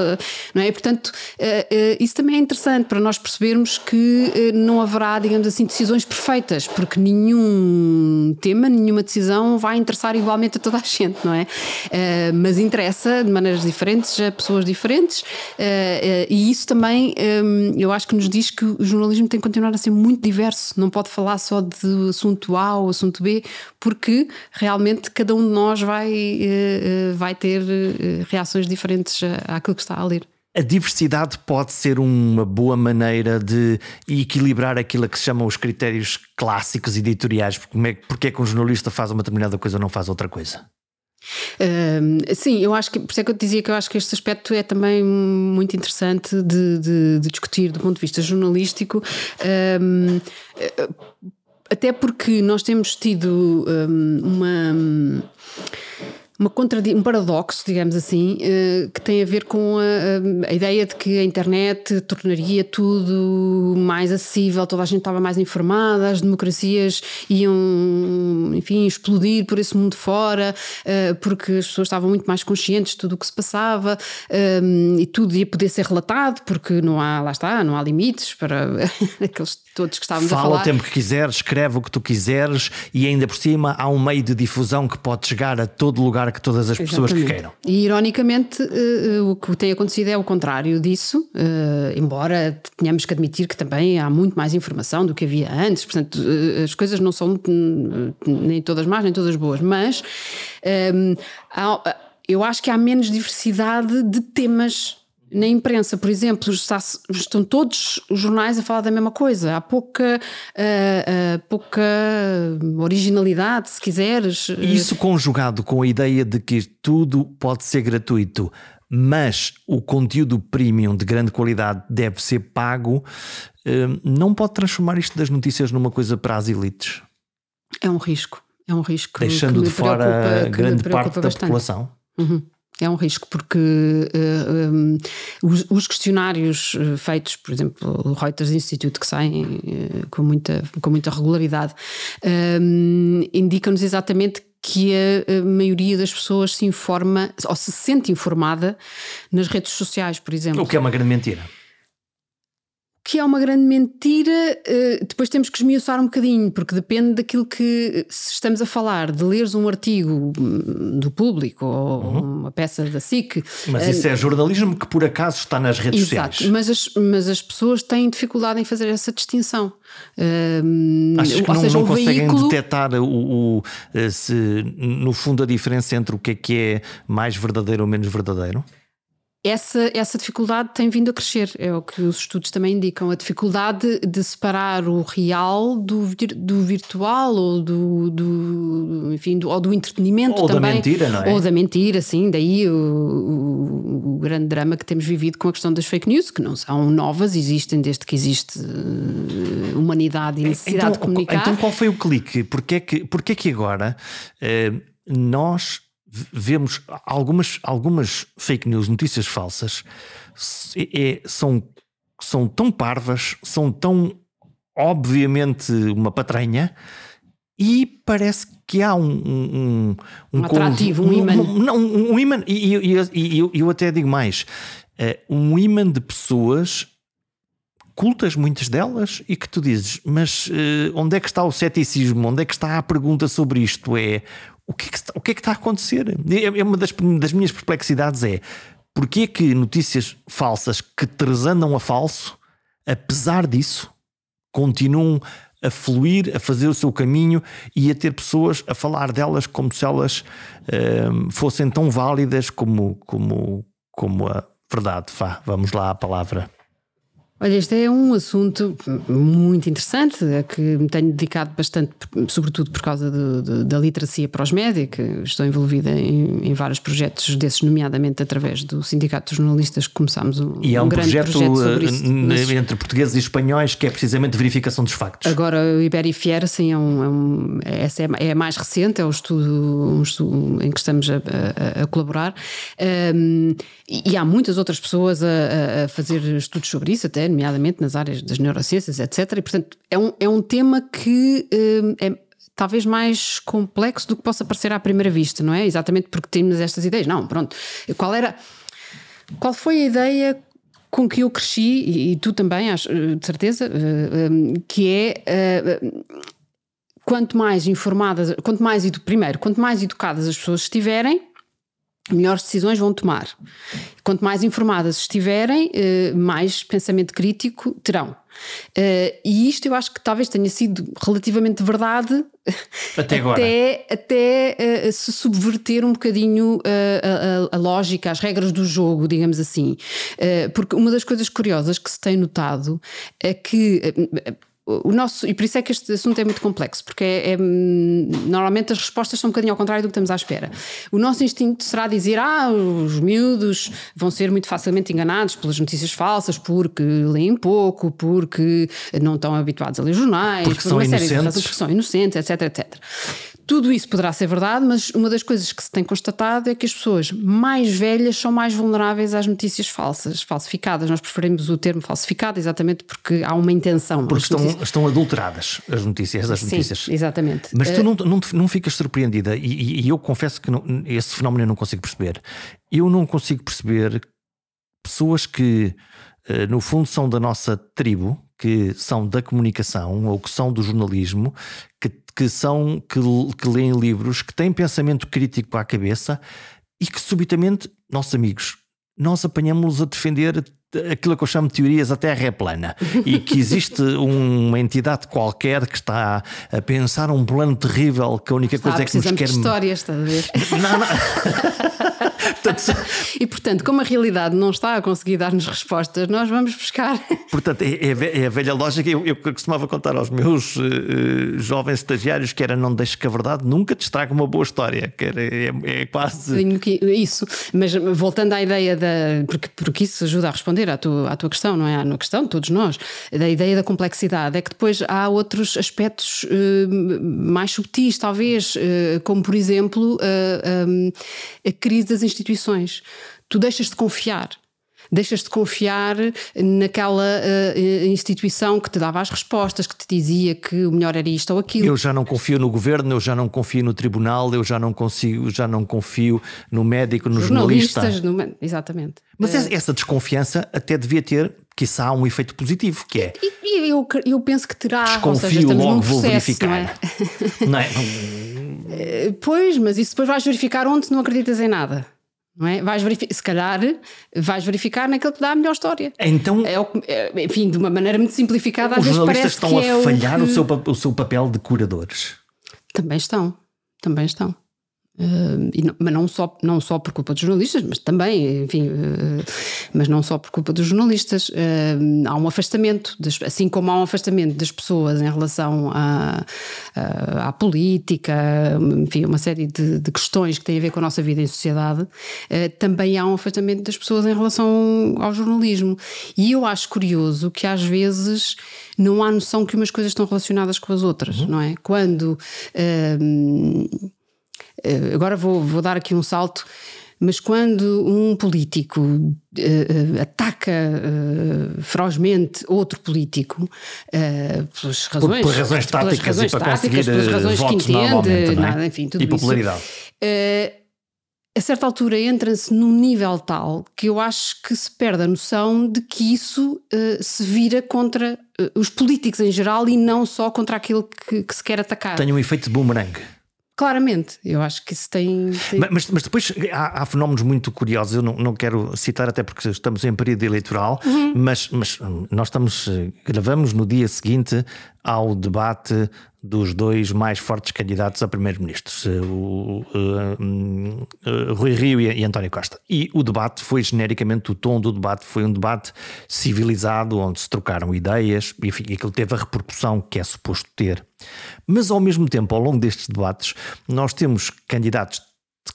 não é? Portanto, eh, eh, isso também é interessante para nós percebermos que eh, não haverá, digamos assim, decisões perfeitas, porque nenhum tema, nenhuma decisão vai interessar igualmente a toda a gente, não é? Mas interessa de maneiras diferentes a pessoas diferentes e isso também eu acho que nos diz que o jornalismo tem que continuar a ser muito diverso, não pode falar só de assunto A ou assunto B, porque realmente cada um de nós vai, vai vai ter eh, reações diferentes àquilo que está a ler. A diversidade pode ser uma boa maneira de equilibrar aquilo que se chamam os critérios clássicos editoriais, porque é, porque é que um jornalista faz uma determinada coisa ou não faz outra coisa? Uh, sim, eu acho que por isso é que eu dizia que eu acho que este aspecto é também muito interessante de, de, de discutir do ponto de vista jornalístico. Uh, até porque nós temos tido uma uma um paradoxo, digamos assim, uh, que tem a ver com a, a, ideia de que a internet tornaria tudo mais acessível, toda a gente estava mais informada, as democracias iam, enfim, explodir por esse mundo fora, uh, porque as pessoas estavam muito mais conscientes de tudo o que se passava um, e tudo ia poder ser relatado, porque não há, lá está, não há limites para aqueles todos que estávamos Fala a falar. Fala o tempo que quiseres, escreve o que tu quiseres e ainda por cima há um meio de difusão que pode chegar a todo lugar que todas as pessoas Exatamente. que queiram. E ironicamente uh, o que tem acontecido é o contrário disso, uh, embora tenhamos que admitir que também há muito mais informação do que havia antes, portanto as coisas não são nem todas más nem todas boas, mas há, eu acho que há menos diversidade de temas na imprensa, por exemplo, estão todos os jornais a falar da mesma coisa. Há pouca, uh, uh, pouca originalidade, se quiseres. Isso conjugado com a ideia de que tudo pode ser gratuito, mas o conteúdo premium de grande qualidade deve ser pago, uh, não pode transformar isto das notícias numa coisa para as elites. É um risco. É um risco. Deixando de fora grande parte da bastante. população. Uhum. É um risco porque uh, eh, um, eh, os, os, questionários eh, feitos, por exemplo, o Reuters Institute, que saem uh, com, muita, com muita regularidade, um, indicam-nos exatamente que a, maioria das pessoas se informa ou se sente informada nas redes sociais, por exemplo. O que é uma grande mentira que é uma grande mentira, eh, depois temos que esmiuçar um bocadinho, porque depende daquilo que se estamos a falar, de leres um artigo hum, do público ou uhum. uma peça da SIC. Mas isso é jornalismo que por acaso está nas redes exato, sociais. Mas as, mas as pessoas têm dificuldade em fazer essa distinção. Um, Achas que não, seja, não conseguem veículo... detectar o, o, eh, se, no fundo a diferença entre o que é que é mais verdadeiro ou menos verdadeiro? Essa, essa dificuldade tem vindo a crescer, é o que os estudos também indicam. A dificuldade de separar o real do, do virtual ou do, do enfim, do, ou do entretenimento ou também. Ou da mentira, não é? Ou da mentira, sim. Daí o, o, o, grande drama que temos vivido com a questão das fake news, que não são novas, existem desde que existe uh, humanidade e necessidade então, de comunicar. Então qual foi o clique? Porquê que, porquê que agora uh, nós vemos algumas, algumas fake news, notícias falsas, é, são, são tão parvas, são tão obviamente uma patranha, e parece que há um. Um, um, um atrativo, um, imã. Não, um imã, e, e, e eu, eu até digo mais: uh, um imã de pessoas cultas, muitas delas, e que tu dizes, mas uh, onde é que está o ceticismo? Onde é que está a pergunta sobre isto? É o que é que está, o que é que está a acontecer? É, é uma das, das minhas perplexidades é porque que notícias falsas que transandam a falso, apesar disso, continuam a fluir, a fazer o seu caminho e a ter pessoas a falar delas como se elas uh, fossem tão válidas como, como, como a verdade. Vá, vamos lá à palavra. Olha, este é um assunto muito interessante, a que me tenho dedicado bastante, sobretudo por causa da literacia para os média, que estou envolvida em, em, vários projetos desses, nomeadamente através do Sindicato de Jornalistas, que começámos um, e é um, um grande projeto, projeto sobre isso. Mas... entre portugueses e espanhóis, que é precisamente verificação dos factos. Agora, o Iberifier, sim, é um, é um, essa é, é a mais recente, é o estudo, um estudo em que estamos a, a, a colaborar. Um, e há muitas outras pessoas a, a fazer estudos sobre isso, até nomeadamente nas áreas das neurociências, etc. E, portanto, é um, é um tema que eh, é talvez mais complexo do que possa parecer à primeira vista, não é? Exatamente porque temos estas ideias. Não, pronto. Qual era. Qual foi a ideia com que eu cresci, e, e tu também, acho, eh, de certeza, uh, que é. Quanto mais informadas, quanto mais, primeiro, quanto mais educadas as pessoas estiverem, melhores decisões vão tomar. Quanto mais informadas estiverem, eh, mais pensamento crítico terão. Eh, e isto eu acho que talvez tenha sido relativamente verdade até agora. Até, até uh, se subverter um bocadinho a, a, a, lógica, as regras do jogo, digamos assim. Porque uma das coisas curiosas que se tem notado é que o nosso, e por isso é que este assunto é muito complexo, porque é, é, normalmente as respostas são um bocadinho ao contrário do que estamos à espera. O nosso instinto será dizer: ah, os miúdos vão ser muito facilmente enganados pelas notícias falsas, porque leem pouco, porque não estão habituados a ler jornais, porque por são inocentes. série porque são inocentes, etc, etc. Tudo isso poderá ser verdade, mas uma das coisas que se tem constatado é que as pessoas mais velhas são mais vulneráveis às notícias falsas, falsificadas. Nós preferimos o termo falsificado exatamente porque há uma intenção. Porque estão, notícias... estão adulteradas as notícias. As Sim, notícias. exatamente. Mas tu uh... não, não, não ficas surpreendida, e, e eu confesso que não, esse fenómeno eu não consigo perceber. Eu não consigo perceber pessoas que, uh, no fundo, são da nossa tribo, que são da comunicação ou que são do jornalismo, que que são que, que leem livros, que têm pensamento crítico à cabeça e que subitamente, nossos amigos, nós apanhamos-los a defender aquilo que eu chamo de teorias a Terra é plana e que existe uma entidade qualquer que está a pensar um plano terrível que a única está, coisa é que nos quer. De histórias, estás a ver? Não, não. e portanto, como a realidade não está a conseguir dar-nos respostas, nós vamos buscar. Portanto, é, é, é a velha lógica. Eu, eu, costumava contar aos meus uh, jovens estagiários que era não deixes que a verdade nunca te estraga uma boa história. Que era, é, é quase. Isso, mas voltando à ideia da. Porque, porque isso ajuda a responder à tua, à tua questão, não é? À questão, todos nós, da ideia da complexidade. É que depois há outros aspectos uh, mais subtis, talvez, uh, como por exemplo a crise das instituições. Tu deixas de confiar deixas de confiar naquela uh, instituição que te dava as respostas, que te dizia que o melhor era isto ou aquilo. Eu já não confio no governo, eu já não confio no tribunal, eu já não consigo, já não confio no médico, no jornalista. No, exatamente. Mas uh, essa desconfiança até devia ter, quiçá, um efeito positivo, que é. E, eu, eu penso que terá. Desconfio, seja, logo processo, vou verificar. Não é? não é? pois, mas isso depois vais verificar onde não acreditas em nada. Não é? vais se calhar vais verificar naquele que dá a melhor história. Então, é, é, enfim, de uma maneira muito simplificada, às vezes parece estão que a é falhar o, que... o, seu, o seu papel de curadores. Também estão, também estão. Uh, não, mas não só, não só por culpa dos jornalistas, mas também, enfim, uh, mas não só por culpa dos jornalistas. Uh, há um afastamento, das, assim como há um afastamento das pessoas em relação à, à, à política, enfim, uma série de, de, questões que têm a ver com a nossa vida em sociedade, também há um afastamento das pessoas em relação ao jornalismo. E eu acho curioso que às vezes não há noção que umas coisas estão relacionadas com as outras, uhum. não é? Quando. Agora vou, vou dar aqui um salto. Mas quando um político uh, uh, ataca uh, ferozmente outro político pelas razões, por, por razões táticas pelas razões e para táticas, conseguir pelas razões que entende, é? nada, enfim, tudo e popularidade. Isso, a certa altura entra-se num nível tal que eu acho que se perde a noção de que isso se vira contra os políticos em geral e não só contra aquele que, que se quer atacar. Tem um efeito de boomerang. Claramente, eu acho que isso tem. tem... Mas, mas, depois há, há, fenómenos muito curiosos, eu não, não quero citar, até porque estamos em período eleitoral, uhum. mas, mas nós estamos, gravamos no dia seguinte ao debate dos dois mais fortes candidatos a primeiro-ministros, o, o, o, Rui Rio e, e, António Costa. E o debate foi genericamente, o tom do debate foi um debate civilizado, onde se trocaram ideias, e enfim, aquilo teve a repercussão que é suposto ter. Mas ao mesmo tempo, ao longo destes debates, nós temos candidatos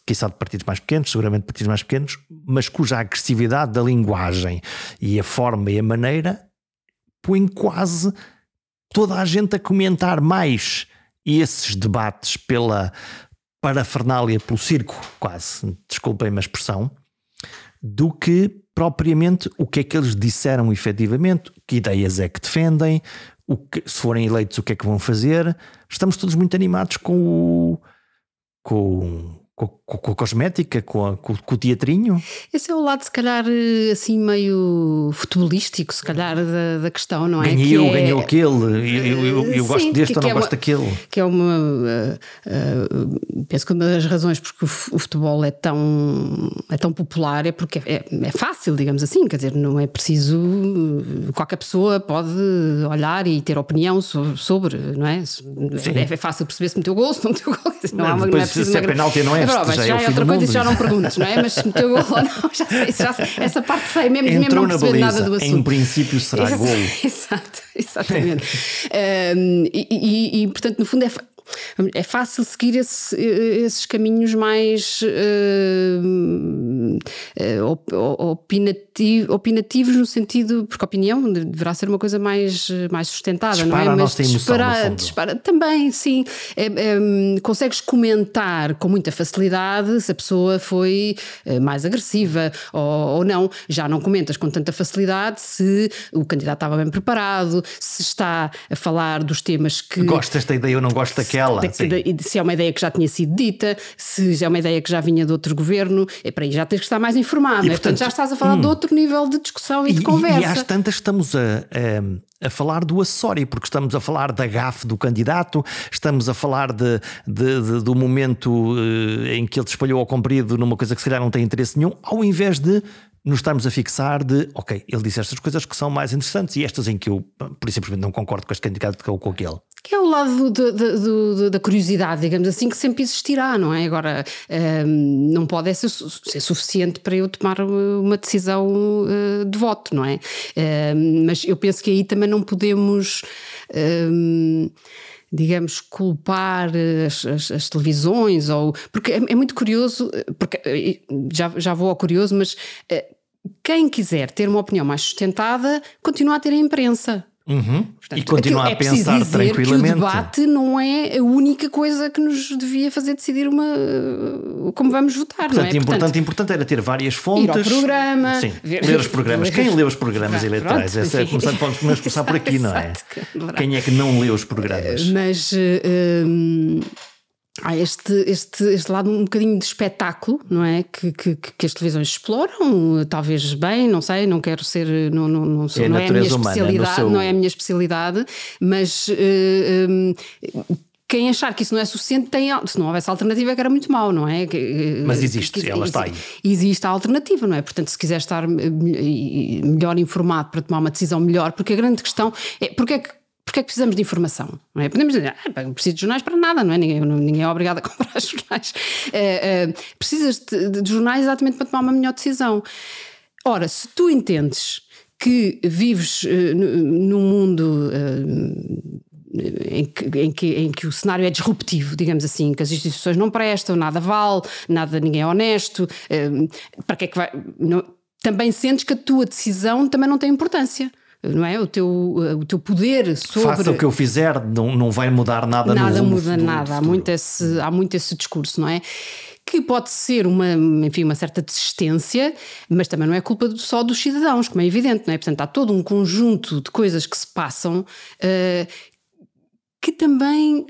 quiçá de partidos mais pequenos, seguramente partidos mais pequenos, mas cuja agressividade da linguagem e a forma e a maneira põem quase toda a gente a comentar mais esses debates pela parafernália, pelo circo, quase, desculpem-me a expressão, do que propriamente o que é que eles disseram efetivamente, que ideias é que defendem, o que, se forem eleitos, o que é que vão fazer. Estamos todos muito animados com o. Com, com, com, a cosmética, com, a, com, o teatrinho? Esse é o lado, se calhar, assim meio futebolístico, se calhar, da, da questão, não é? Ganhou, é... ganhou aquele, eu, eu, eu, eu gosto deste ou não é gosto daquele. Que é uma. Uh, uh, penso que uma das razões porque o futebol é tão, é tão popular é porque é, é fácil, digamos assim, quer dizer, não é preciso. Qualquer pessoa pode olhar e ter opinião sobre, sobre não é? É, é, fácil perceber se meteu gol, se não meteu gol. Não, não, há uma, não é se é penalti, não é? Provas, já, já é, outra coisa e já não perguntas, não é? Mas se meteu gol ou não, já sei, já sei, essa parte sei mesmo, Entrou mesmo não perceber nada do assunto. Em princípio será gol. Exato, exatamente. um, e, e, e, portanto, no fundo, é, é fácil seguir esse, esses caminhos mais uh, opinativo, opinativos no sentido, porque a opinião deverá ser uma coisa mais, mais sustentada, dispara não é? Mas dispara, dispara também, sim. É, é, consegues comentar com muita facilidade se a pessoa foi eh, mais agressiva ou, ou não. Já não comentas com tanta facilidade se o candidato estava bem preparado, se está a falar dos temas que. Gosto desta ideia, eu não gosto daquela. Se, se é uma ideia que já tinha sido dita, se é uma ideia que já vinha de outro governo, é para aí já tens que estar mais informado. E, é? portanto, portanto, já estás a falar hum, de outro nível de discussão e, e de conversa. E, e às tantas estamos a, a, a, falar do acessório, porque estamos a falar da gafe do candidato, estamos a falar de, de, de do momento uh, em que ele se espalhou ao comprido numa coisa que se calhar não tem interesse nenhum, ao invés de nos estarmos a fixar de, ok, ele disse estas coisas que são mais interessantes e estas em que eu, por simplesmente, não concordo com este candidato ou com aquele. Que é o lado do, do, do, da curiosidade, digamos assim, que sempre existirá, não é? Agora, um, não pode ser, ser, suficiente para eu tomar uma decisão uh, de voto, não é? Um, mas eu penso que aí também não podemos. Um, digamos, culpar as, as, as, televisões, ou porque é, é, muito curioso, porque eh, já, já vou ao curioso, mas quem quiser ter uma opinião mais sustentada continua a ter a imprensa. Uhum. Portanto, e continuar a é pensar dizer tranquilamente. Que o debate não é a única coisa que nos devia fazer decidir uma como vamos votar. Portanto, não é? importante, Portanto, importante era ter várias fontes. Ir ao programa, Sim, ver, ler os programas. Quem lê os programas eleitorais? Essa é, começando, podemos começar por aqui, não é? Quem é que não lê os programas? Mas. Uh, há este, este, este lado um bocadinho de espetáculo, não é? Que, que, que, as televisões exploram, talvez bem, não sei, não quero ser, não, não, não, sou, é não é a minha especialidade, seu... não é a minha especialidade, mas. Uh, um, quem achar que isso não é suficiente tem. Se não houvesse alternativa, é que era muito mau, não é? Mas existe, que, ela está aí. Existe a alternativa, não é? Portanto, se quiser estar melhor informado para tomar uma decisão melhor, porque a grande questão é porque é que porque é que precisamos de informação? Não é? Podemos dizer, ah, não preciso de jornais para nada, não é? Ninguém, ninguém é obrigado a comprar jornais. É, é, precisas de, de, jornais exatamente para tomar uma melhor decisão. Ora, se tu entendes que vives uh, num mundo. Uh, em que, em, que, em que o cenário é disruptivo, digamos assim, que as instituições não prestam, nada vale, nada, ninguém é honesto, para que é que vai. Não, também sentes que a tua decisão também não tem importância não é? O teu, o teu poder sobre. Faça o que eu fizer, não, não vai mudar nada Nada no muda nada. Há muito, esse, há muito esse discurso, não é? que pode ser uma, enfim, uma certa desistência, mas também não é culpa só dos cidadãos, como é evidente, não é? Portanto, há todo um conjunto de coisas que se passam uh, que também uh,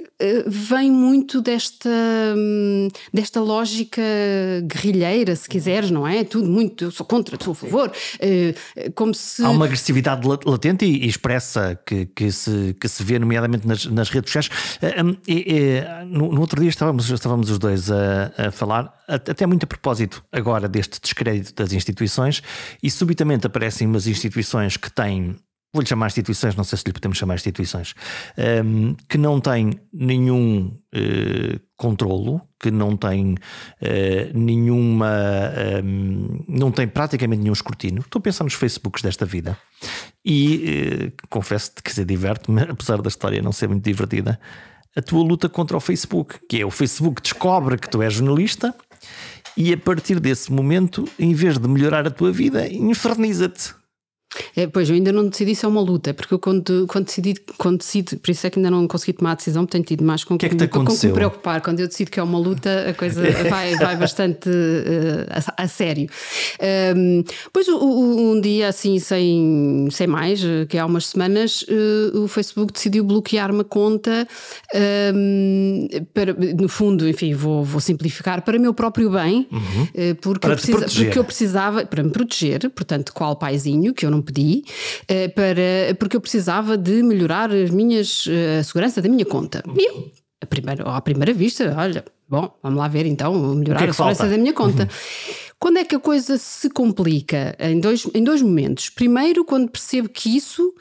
vem muito desta, um, desta lógica guerrilheira, se quiseres, não é? Tudo muito, eu sou contra, sou a favor. Uh, como se. Há uma agressividade latente e, expressa que, que, se, que se vê, nomeadamente nas, nas redes sociais. Uh, um, e, e, no, no, outro dia estávamos, estávamos os dois a, a falar, até muito a propósito agora deste descrédito das instituições, e subitamente aparecem umas instituições que têm vou-lhe chamar instituições, não sei se lhe podemos chamar instituições, um, ehm, que não têm nenhum uh, controlo, que não têm uh, nenhuma. Um, ehm, não têm praticamente nenhum escrutínio. Estou a pensar nos Facebooks desta vida. E uh, confesso-te que se diverte-me, apesar da história não ser muito divertida, a tua luta contra o Facebook, que é o Facebook descobre que tu és jornalista. E a partir desse momento, em vez de melhorar a tua vida, inferniza-te é, pois, eu ainda não decidi se é uma luta, porque eu quando, quando decidi, quando decido, por isso é que ainda não consegui tomar a decisão, tenho tido mais com que, é que, com que me preocupar. Quando eu decido que é uma luta, a coisa vai, vai bastante uh, a, a, sério. Um, pois um dia assim, sem, sem mais, eh, que há umas semanas, uh, o Facebook decidiu bloquear uma conta um, para, no fundo, enfim, vou, vou simplificar, para meu próprio bem, uhum. uh, porque, eu precisa, porque eu precisava, para me proteger, portanto, qual paizinho, que eu não pedi, uh, para, porque eu precisava de melhorar as minhas, uh, a segurança da minha conta. E eu, a primeira, à primeira vista, olha, bom, vamos lá ver então, melhorar é a segurança falta? da minha conta. Uhum. Quando é que a coisa se complica? Em dois, em dois momentos. Primeiro, quando percebo que isso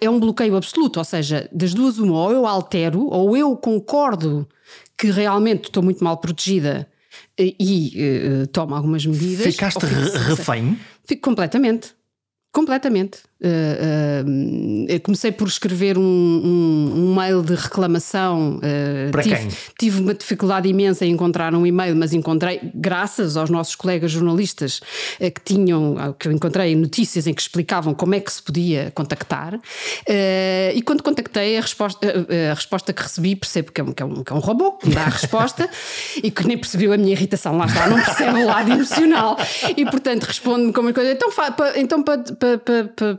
é um bloqueio absoluto, ou seja, das duas uma, ou eu altero, ou eu concordo que realmente estou muito mal protegida e uh, tomo algumas medidas. Ficaste refém? Fico completamente. Completamente. Uh, uh, comecei por escrever um, um, um mail de reclamação. Uh, Para tive, quem? Tive uma dificuldade imensa em encontrar um e-mail, mas encontrei, graças aos nossos colegas jornalistas que tinham, que eu encontrei notícias em que explicavam como é que se podia contactar. e quando contactei, a resposta, a resposta que recebi, percebo que é um, que é um, que é um robô que me dá a resposta e que nem percebeu a minha irritação. Lá está, não percebe o lado emocional. E portanto responde-me como uma coisa. Então, então para,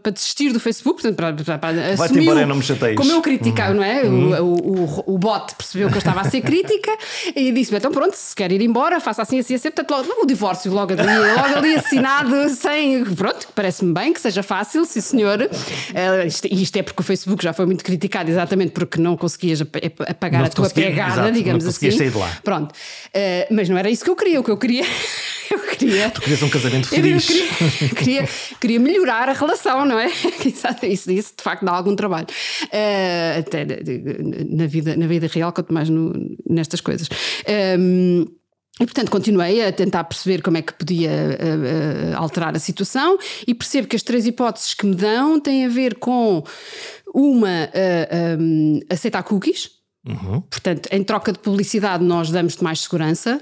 para, desistir do Facebook, portanto, para, para, para Vai-te embora, não me chateias. Como eu criticava, uhum. não é? Uhum. O, o, o, bot percebeu que eu estava a ser crítica e disse-me: então pronto, se quer ir embora, faça assim, assim, assim. Portanto, logo, o divórcio, logo ali, logo ali assinado, sem. Pronto, parece-me bem que seja fácil, sim senhor. Uh, isto, isto, é porque o Facebook já foi muito criticado, exatamente porque não conseguias apagar não a tua pegada, exato, digamos não assim. Sair de lá. Pronto. Uh, mas não era isso que eu queria, o que eu queria. eu queria. Tu querias um casamento feliz. Eu queria, queria, queria melhorar a relação, não é? Isso, isso de facto dá algum trabalho. Uh, até na vida, na vida real, quanto mais no, nestas coisas. Um, e, portanto, continuei a tentar perceber como é que podia uh, uh, alterar a situação e percebo que as três hipóteses que me dão têm a ver com uma, uh, um, aceitar cookies. Uhum. Portanto, em troca de publicidade, nós damos-te mais segurança.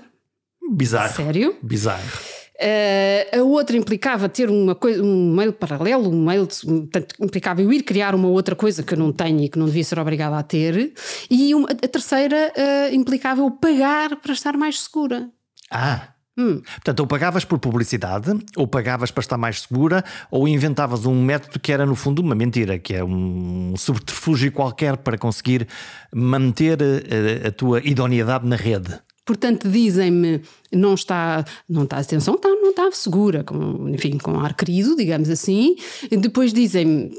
Bizarro. Sério? Bizarro. Uh, a outra implicava ter uma coisa, um mail paralelo, um mail, portanto, implicava eu ir criar uma outra coisa que eu não tenho e que não devia ser obrigada a ter. E uma, a terceira uh, implicava eu pagar para estar mais segura. Ah. Hum. Portanto, ou pagavas por publicidade, ou pagavas para estar mais segura, ou inventavas um método que era, no fundo, uma mentira, que é um subterfúgio qualquer para conseguir manter a, eh, a tua idoneidade na rede. Portanto, dizem-me, não está, não está, atenção, está, não está segura, com, enfim, com ar querido, digamos assim. Depois dizem-me,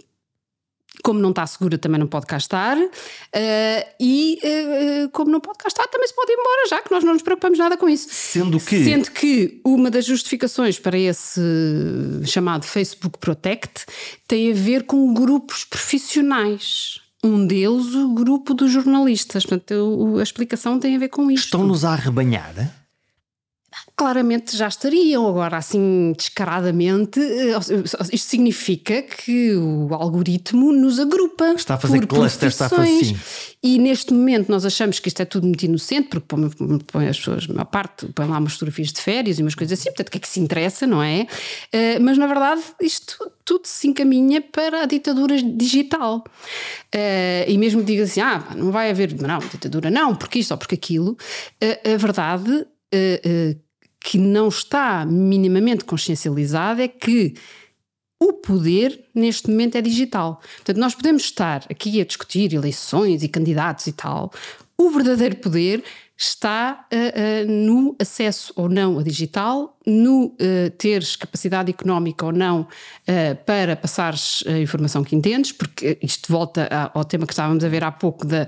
como não está segura, também não pode cá estar. Uh, e uh, como não pode cá estar, também se pode ir embora, já que nós não nos preocupamos nada com isso. Sendo que. Sendo que uma das justificações para esse chamado Facebook Protect tem a ver com grupos profissionais um deles o grupo dos jornalistas. Portanto, a explicação tem a ver com isto. Estão-nos a arrebanhar? Claramente já estariam, agora assim descaradamente. Eh, isto significa que o algoritmo nos agrupa. Está a fazer cluster, está a fazer assim. E neste momento nós achamos que isto é tudo muito inocente, porque põe, as pessoas, a parte, põe lá umas fotografias de férias e umas coisas assim, portanto, o que é que se interessa, não é? Uh, mas na verdade isto tudo se encaminha para a ditadura digital. Uh, e mesmo diga assim, ah, não vai haver, não, ditadura não, porque isto ou porque aquilo, uh, a verdade uh, que não está minimamente consciencializada é que o poder neste momento é digital. Portanto, nós podemos estar aqui a discutir eleições e candidatos e tal. O verdadeiro poder está uh, uh, no acesso ou não a digital, no uh, teres capacidade económica ou não para passares a informação que entendes, porque isto volta ao tema que estávamos a ver há pouco da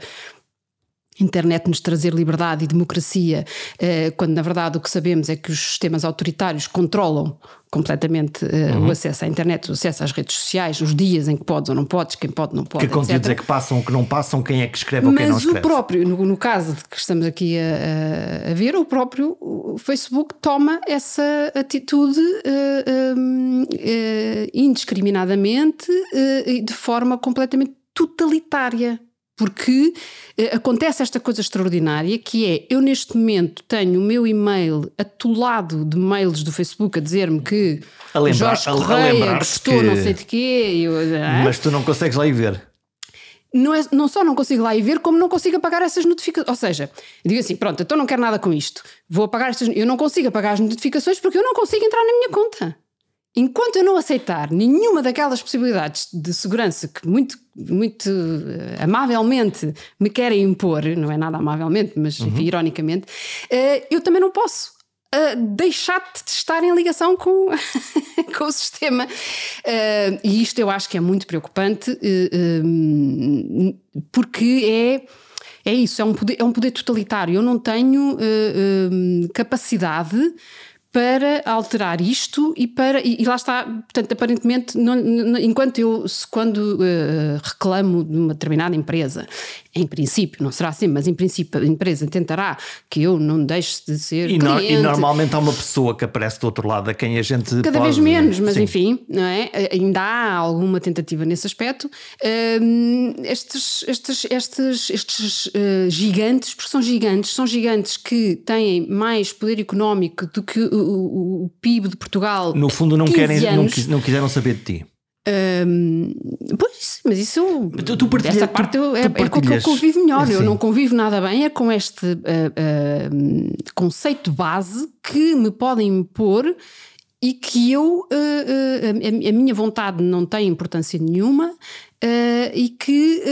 internet nos trazer liberdade e democracia, eh, quando na verdade o que sabemos é que os sistemas autoritários controlam completamente eh, uhum. o acesso à internet, o acesso às redes sociais, os dias em que podes ou não podes, quem pode ou não pode. Que conteúdos é que passam, ou que não passam, quem é que escreve ou quem não escreve. Mas o próprio, no, no, caso de que estamos aqui a, a, ver, o próprio Facebook toma essa atitude uh, uh, uh, indiscriminadamente e de forma completamente totalitária porque eh, acontece esta coisa extraordinária que é, eu neste momento tenho o meu e-mail atolado de mails do Facebook a dizer-me que a lembrar, Jorge Correia gostou que... não sei de quê. Eu, é? Mas tu não consegues lá ir ver. Não, é, não só não consigo lá ir ver, como não consigo apagar essas notificações. Ou seja, digo assim: pronto, então não quero nada com isto. Vou apagar estas. Eu não consigo apagar as notificações porque eu não consigo entrar na minha conta. Enquanto eu não aceitar nenhuma daquelas possibilidades de segurança que muito, muito uh, amavelmente me querem impor, não é nada amavelmente, mas uhum. enfim, ironicamente, uh, eu também não posso uh, deixar de estar em ligação com, com o sistema. e isto eu acho que é muito preocupante, porque é. É isso, é um poder, é um poder totalitário. Eu não tenho capacidade para alterar isto e para e, e lá está, portanto, aparentemente, não, não, enquanto eu quando uh, reclamo de uma determinada empresa em princípio, não será assim, mas em princípio a empresa tentará que eu não deixe de ser e, no, e normalmente há uma pessoa que aparece do outro lado a quem a gente Cada pode... vez menos, mas Sim. enfim, não é? ainda há alguma tentativa nesse aspecto. Um, estes estes, estes, estes uh, gigantes, porque são gigantes, são gigantes que têm mais poder económico do que o, o, o PIB de Portugal. No fundo não, querem, não, não quiseram saber de ti. Um, pois, mas isso tu, tu essa parte tu, é, é com que eu convivo melhor. Eu não convivo nada bem é com este uh, uh, conceito base que me podem impor e que eu uh, a, a, minha vontade não tem importância nenhuma e que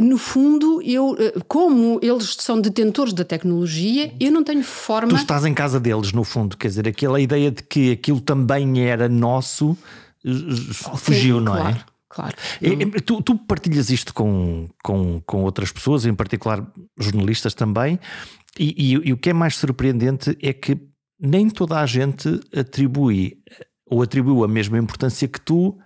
no fundo, eu, como eles são detentores da tecnologia, eu não tenho forma. Tu estás em casa deles, no fundo, quer dizer, aquela ideia de que aquilo também era nosso fugiu, Sim, não claro, é? Claro. Tu, tu, partilhas isto com, com, com outras pessoas, em particular jornalistas também, e, e, e o que é mais surpreendente é que nem toda a gente atribui ou atribuiu a mesma importância que tu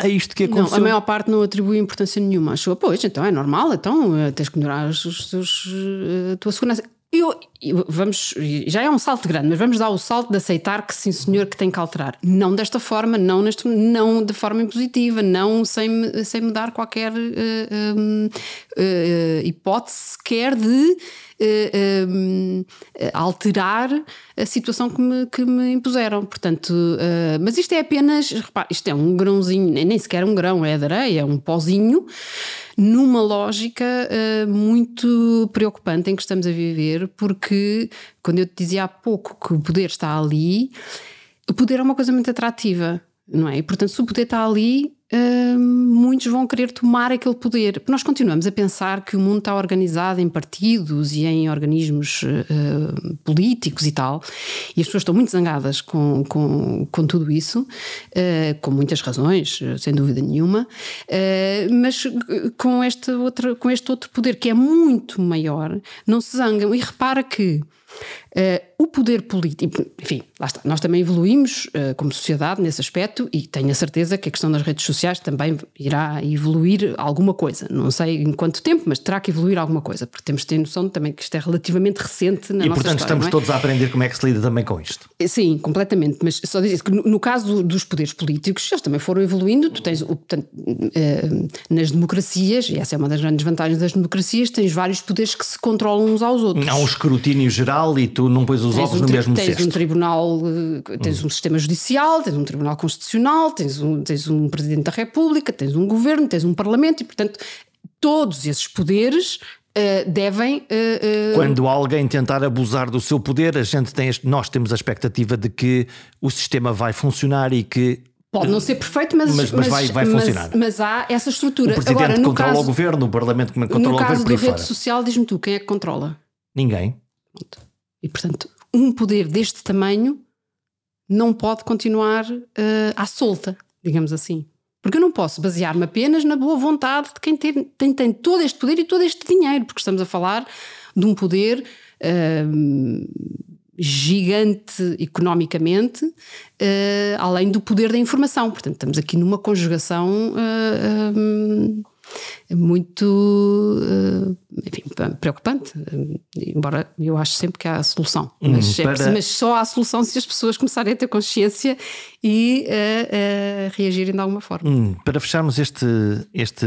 a isto que aconteceu. Não, a maior parte não atribui importância nenhuma. Achou, pois, então é normal, então eh, tens que melhorar os, os, os, eh, a tua segurança. Eu, eu, vamos, já é um salto grande, mas vamos dar o salto de aceitar que sim, senhor, que tem que alterar. Não desta forma, não, neste, não de forma impositiva, não sem, sem me dar qualquer uh, uh, uh, hipótese sequer de alterar a situação que me, que me impuseram. Portanto, mas isto é apenas, repare, isto é um grãozinho, nem sequer um grão, é de areia, é um pozinho numa lógica uh, muito preocupante em que estamos a viver, porque quando eu te dizia há pouco que o poder está ali, o poder é uma coisa muito atrativa, não é? E portanto, se o poder está ali, uh, muitos vão querer tomar aquele poder. Nós continuamos a pensar que o mundo está organizado em partidos e em organismos uh, políticos e tal, e as pessoas estão muito zangadas com, com, com tudo isso, uh, com muitas razões, sem dúvida nenhuma, mas com este, outro, com este outro poder que é muito maior, não se zangam. E repara que Uh, o poder político, enfim, lá está, nós também evoluímos uh, como sociedade nesse aspecto e tenho a certeza que a questão das redes sociais também irá evoluir alguma coisa. Não sei em quanto tempo, mas terá que evoluir alguma coisa, porque temos de ter noção também que isto é relativamente recente na e, nossa portanto, história. estamos é? todos a aprender como é que se lida também com isto. Eh, sim, completamente, mas só dizer que no, no caso dos poderes políticos, eles também foram evoluindo. Tu tens, portanto, uh, nas democracias, e essa é uma das grandes vantagens das democracias, tens vários poderes que se controlam uns aos outros. Há um escrutínio geral e tu não pões os ovos um no mesmo tens cesto. Tens um tribunal, eh, tens hum. um sistema judicial, tens um tribunal constitucional, tens um, tens um presidente da república, tens um governo, tens um parlamento e, portanto, todos esses poderes Uh, devem. Uh, Quando alguém tentar abusar do seu poder, a gente tem, nós temos a expectativa de que o sistema vai funcionar e que Pode não ser perfeito, mas, mas, mas vai, vai funcionar. Mas, há essa estrutura. O Presidente Agora, controla caso, o governo, o Parlamento controla o governo. No caso da rede social, diz-me tu, quem é que controla? Ninguém. E portanto, um poder deste tamanho não pode continuar uh, à solta, digamos assim. Porque eu não posso basear-me apenas na boa vontade de quem tem, tem, tem, todo este poder e todo este dinheiro, porque estamos a falar de um poder. Uh, gigante economicamente, uh, além do poder da informação. Portanto, estamos aqui numa conjugação uh, muito uh, enfim, preocupante, embora eu acho sempre que há a solução. Hum, mas, é para... mas, só há a solução se as pessoas começarem a ter consciência e a reagirem de alguma forma. Hum, para fecharmos este, este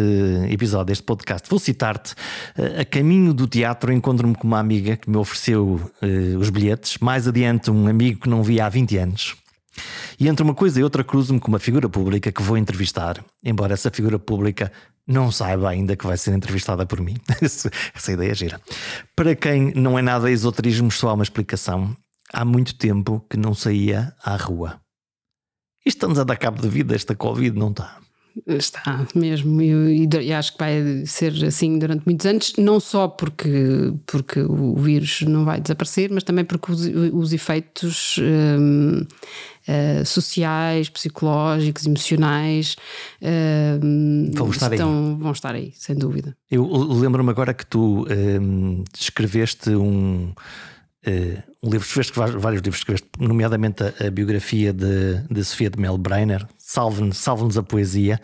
episódio, este podcast, vou citar-te. a caminho do teatro encontro-me com uma amiga que me ofereceu uh, os bilhetes. Mais adiante, um amigo que não via há 20 anos. E entre uma coisa e outra cruzo-me com uma figura pública que vou entrevistar, embora essa figura pública não saiba ainda que vai ser entrevistada por mim. Essa ideia é gira. Para quem não é nada esoterismo, só há uma explicação. Há muito tempo que não saía à rua. E estamos a dar cabo de vida esta Covid, não está? Está mesmo, e, e, acho que vai ser assim durante muitos anos, não só porque, porque o vírus não vai desaparecer, mas também porque os, os efeitos um, uh, eh, sociais, psicológicos, emocionais um, vão, estar estão, aí. vão estar aí, sem dúvida. Eu lembro-me agora que tu um, escreveste um. Uh, um livro, escreveste vários livros, escreveste, nomeadamente a, a biografia de, de Sofia de Mel Breiner, salve-nos salve a poesia,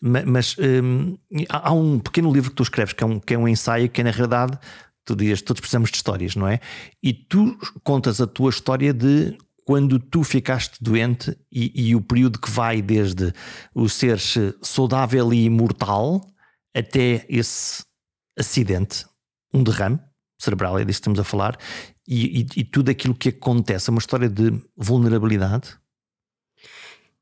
mas um, há um pequeno livro que tu escreves que é um, que é um ensaio que é na realidade tu dizes, todos precisamos de histórias, não é? E tu contas a tua história de quando tu ficaste doente e, e o período que vai desde o seres saudável e imortal até esse acidente, um derrame cerebral, é disso que estamos a falar, e, e, tudo aquilo que acontece, é uma história de vulnerabilidade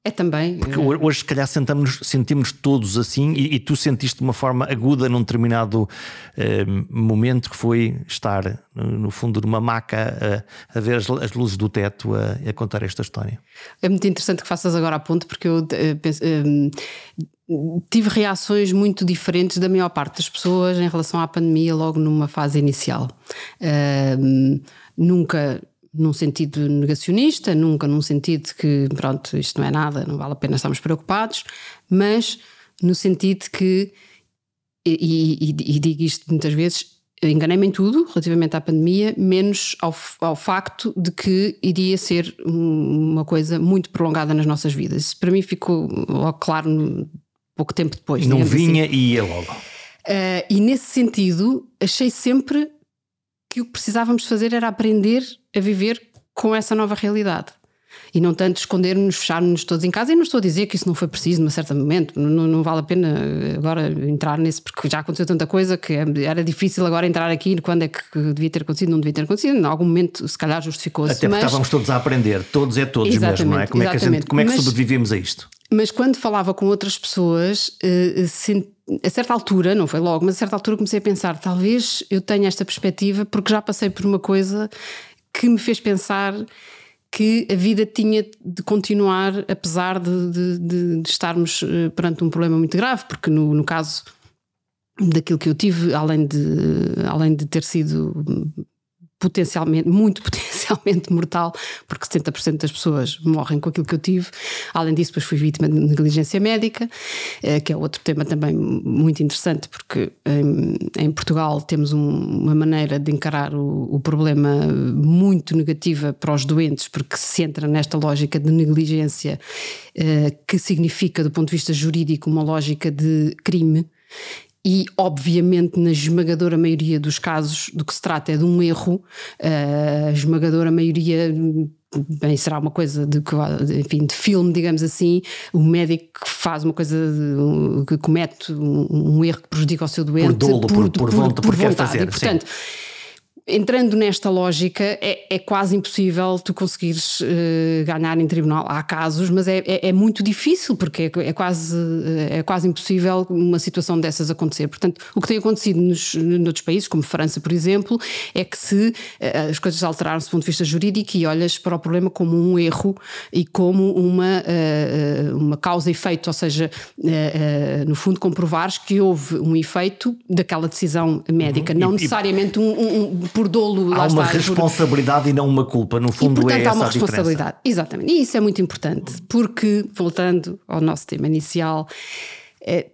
é também. Porque eh, hoje, se calhar, sentimos, sentimos todos assim, e, e, tu sentiste de uma forma aguda num determinado eh, momento que foi estar no fundo de uma maca a, a ver as, as, luzes do teto a, a, contar esta história. É muito interessante que faças agora a ponto, porque eu eh, penso, tive reações muito diferentes da maior parte das pessoas em relação à pandemia, logo numa fase inicial. nunca num sentido negacionista, nunca num sentido que, pronto, isto não é nada, não vale a pena estarmos preocupados, mas no sentido que, e, e, e digo isto muitas vezes, enganei-me em tudo relativamente à pandemia, menos ao, ao facto de que iria ser uma coisa muito prolongada nas nossas vidas. Isso para mim ficou logo claro pouco tempo depois. Não vinha assim. e ia logo. Uh, e nesse sentido, achei sempre que o que precisávamos fazer era aprender a viver com essa nova realidade. E não tanto esconder-nos, fechar-nos todos em casa. E não estou a dizer que isso não foi preciso num certo momento. Não, não, vale a pena agora entrar nesse, porque já aconteceu tanta coisa que era difícil agora entrar aqui quando é que devia ter acontecido, não devia ter acontecido. Em algum momento, se calhar, justificou-se. Até porque mas... estávamos todos a aprender, todos é todos mesmo, não é? Como é que, a gente, como é que mas, sobrevivemos a isto? Mas quando falava com outras pessoas, uh, a certa altura, não foi logo, mas a certa altura comecei a pensar: talvez eu tenha esta perspectiva porque já passei por uma coisa que me fez pensar que a vida tinha de continuar apesar de, de, de, de estarmos eh, perante um problema muito grave, porque no, no caso daquilo que eu tive, além de, além de ter sido potencialmente, muito potencialmente mortal, porque 70% das pessoas morrem com aquilo que eu tive. Além disso, depois fui vítima de negligência médica, eh, que é outro tema também muito interessante, porque em, Portugal temos um, uma maneira de encarar o, o, problema muito negativa para os doentes, porque se entra nesta lógica de negligência, eh, que significa, do ponto de vista jurídico, uma lógica de crime e, obviamente, na esmagadora maioria dos casos do que se trata é de um erro, a esmagadora maioria. Bem, será uma coisa de, enfim, de filme, digamos assim. O médico que faz uma coisa, que comete um, erro que prejudica o seu doente por dolo, por, por, por, por vontade. E, portanto, entrando nesta lógica, é, é quase impossível tu conseguires uh, ganhar em tribunal. Há casos, mas é, é, é muito difícil, porque é, é, quase, é quase impossível uma situação dessas acontecer. Portanto, o que tem acontecido nos, noutros países, como França, por exemplo, é que se uh, as coisas alteraram-se do ponto de vista jurídico e olhas para o problema como um erro e como uma, uh, uma causa e efeito, ou seja, no fundo, comprovares que houve um efeito daquela decisão médica, uhum. não e, necessariamente um, um, por dolo. Há uma está, responsabilidade por... e não uma culpa, no fundo e, portanto, é há uma responsabilidade. Exatamente, e isso é muito importante, porque, voltando ao nosso tema inicial, é,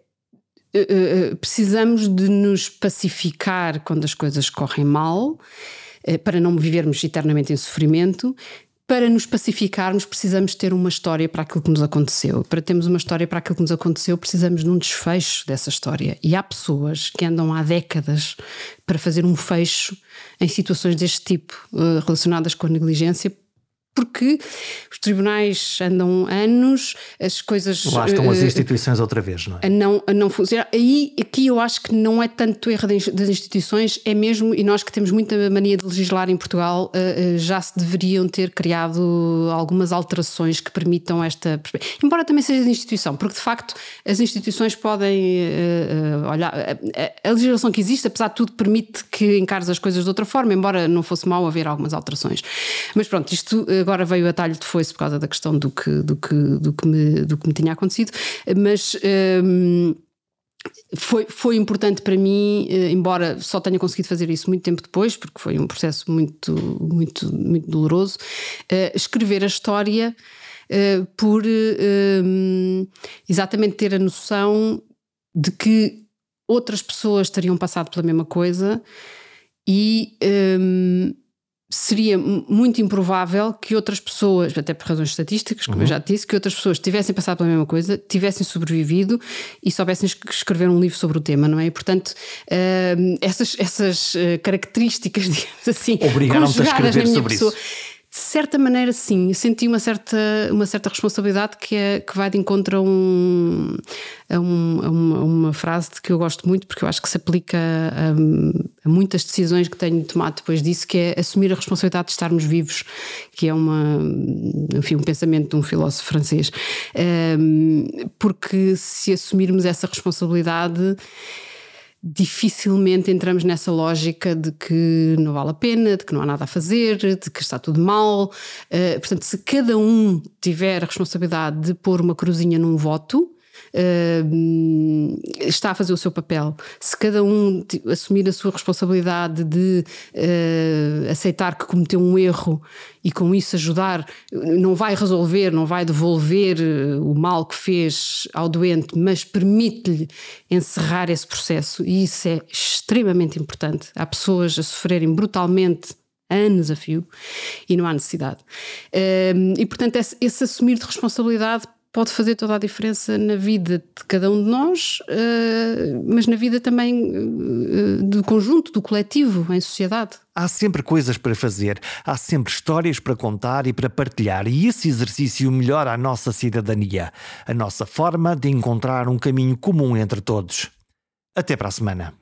precisamos de nos pacificar quando as coisas correm mal, para não vivermos eternamente em sofrimento, para nos pacificarmos, precisamos ter uma história para aquilo que nos aconteceu. Para termos uma história para aquilo que nos aconteceu, precisamos de um desfecho dessa história. E há pessoas que andam há décadas para fazer um fecho em situações deste tipo, eh, relacionadas com a negligência, porque os tribunais andam anos, as coisas. Lá estão as eh, instituições outra vez, não é? A não, a não funcionar. Aí, aqui eu acho que não é tanto erro das instituições, é mesmo, e nós que temos muita mania de legislar em Portugal, eh, eh, já se deveriam ter criado algumas alterações que permitam esta. Embora também seja de instituição, porque de facto as instituições podem olhar. A, a legislação que existe, apesar de tudo, permite que encares as coisas de outra forma, embora não fosse mal haver algumas alterações. Mas pronto, isto agora veio a talho de foice por causa da questão do que, do que, do que, me, do que me tinha acontecido, mas. Um, foi, foi importante para mim, eh, embora só tenha conseguido fazer isso muito tempo depois, porque foi um processo muito, muito, muito doloroso, uh, escrever a história uh, por uh, exatamente ter a noção de que outras pessoas teriam passado pela mesma coisa e um, seria muito improvável que outras pessoas, até por razões estatísticas, como uhum. eu já disse, que outras pessoas tivessem passado pela mesma coisa, tivessem sobrevivido e soubessem escrever um livro sobre o tema, não é? E, portanto, uh, essas, essas uh, características, digamos assim, obrigaram-te a escrever sobre pessoa, isso de certa maneira, sim. Eu senti uma certa, uma certa responsabilidade que, é, que vai de encontro a, um, a, um, a uma, uma, frase que eu gosto muito, porque eu acho que se aplica a, a, muitas decisões que tenho tomado depois disso, que é assumir a responsabilidade de estarmos vivos, que é uma, enfim, um pensamento de um filósofo francês. Porque se assumirmos essa responsabilidade dificilmente entramos nessa lógica de que não vale a pena, de que não há nada a fazer, de que está tudo mal. Uh, portanto, se cada um tiver a responsabilidade de pôr uma cruzinha num voto, Uh, está a fazer o seu papel. Se cada um assumir a sua responsabilidade de uh, aceitar que cometeu um erro e com isso ajudar, não vai resolver, não vai devolver eh, o mal que fez ao doente, mas permite-lhe encerrar esse processo, e isso é extremamente importante. Há pessoas a sofrerem brutalmente anos a fio e não há necessidade. Uh, e portanto, esse, esse assumir de responsabilidade pode fazer toda a diferença na vida de cada um de nós, uh, mas na vida também uh, do conjunto, do coletivo, em sociedade. Há sempre coisas para fazer, há sempre histórias para contar e para partilhar, e esse exercício melhora a nossa cidadania, a nossa forma de encontrar um caminho comum entre todos. Até para a semana.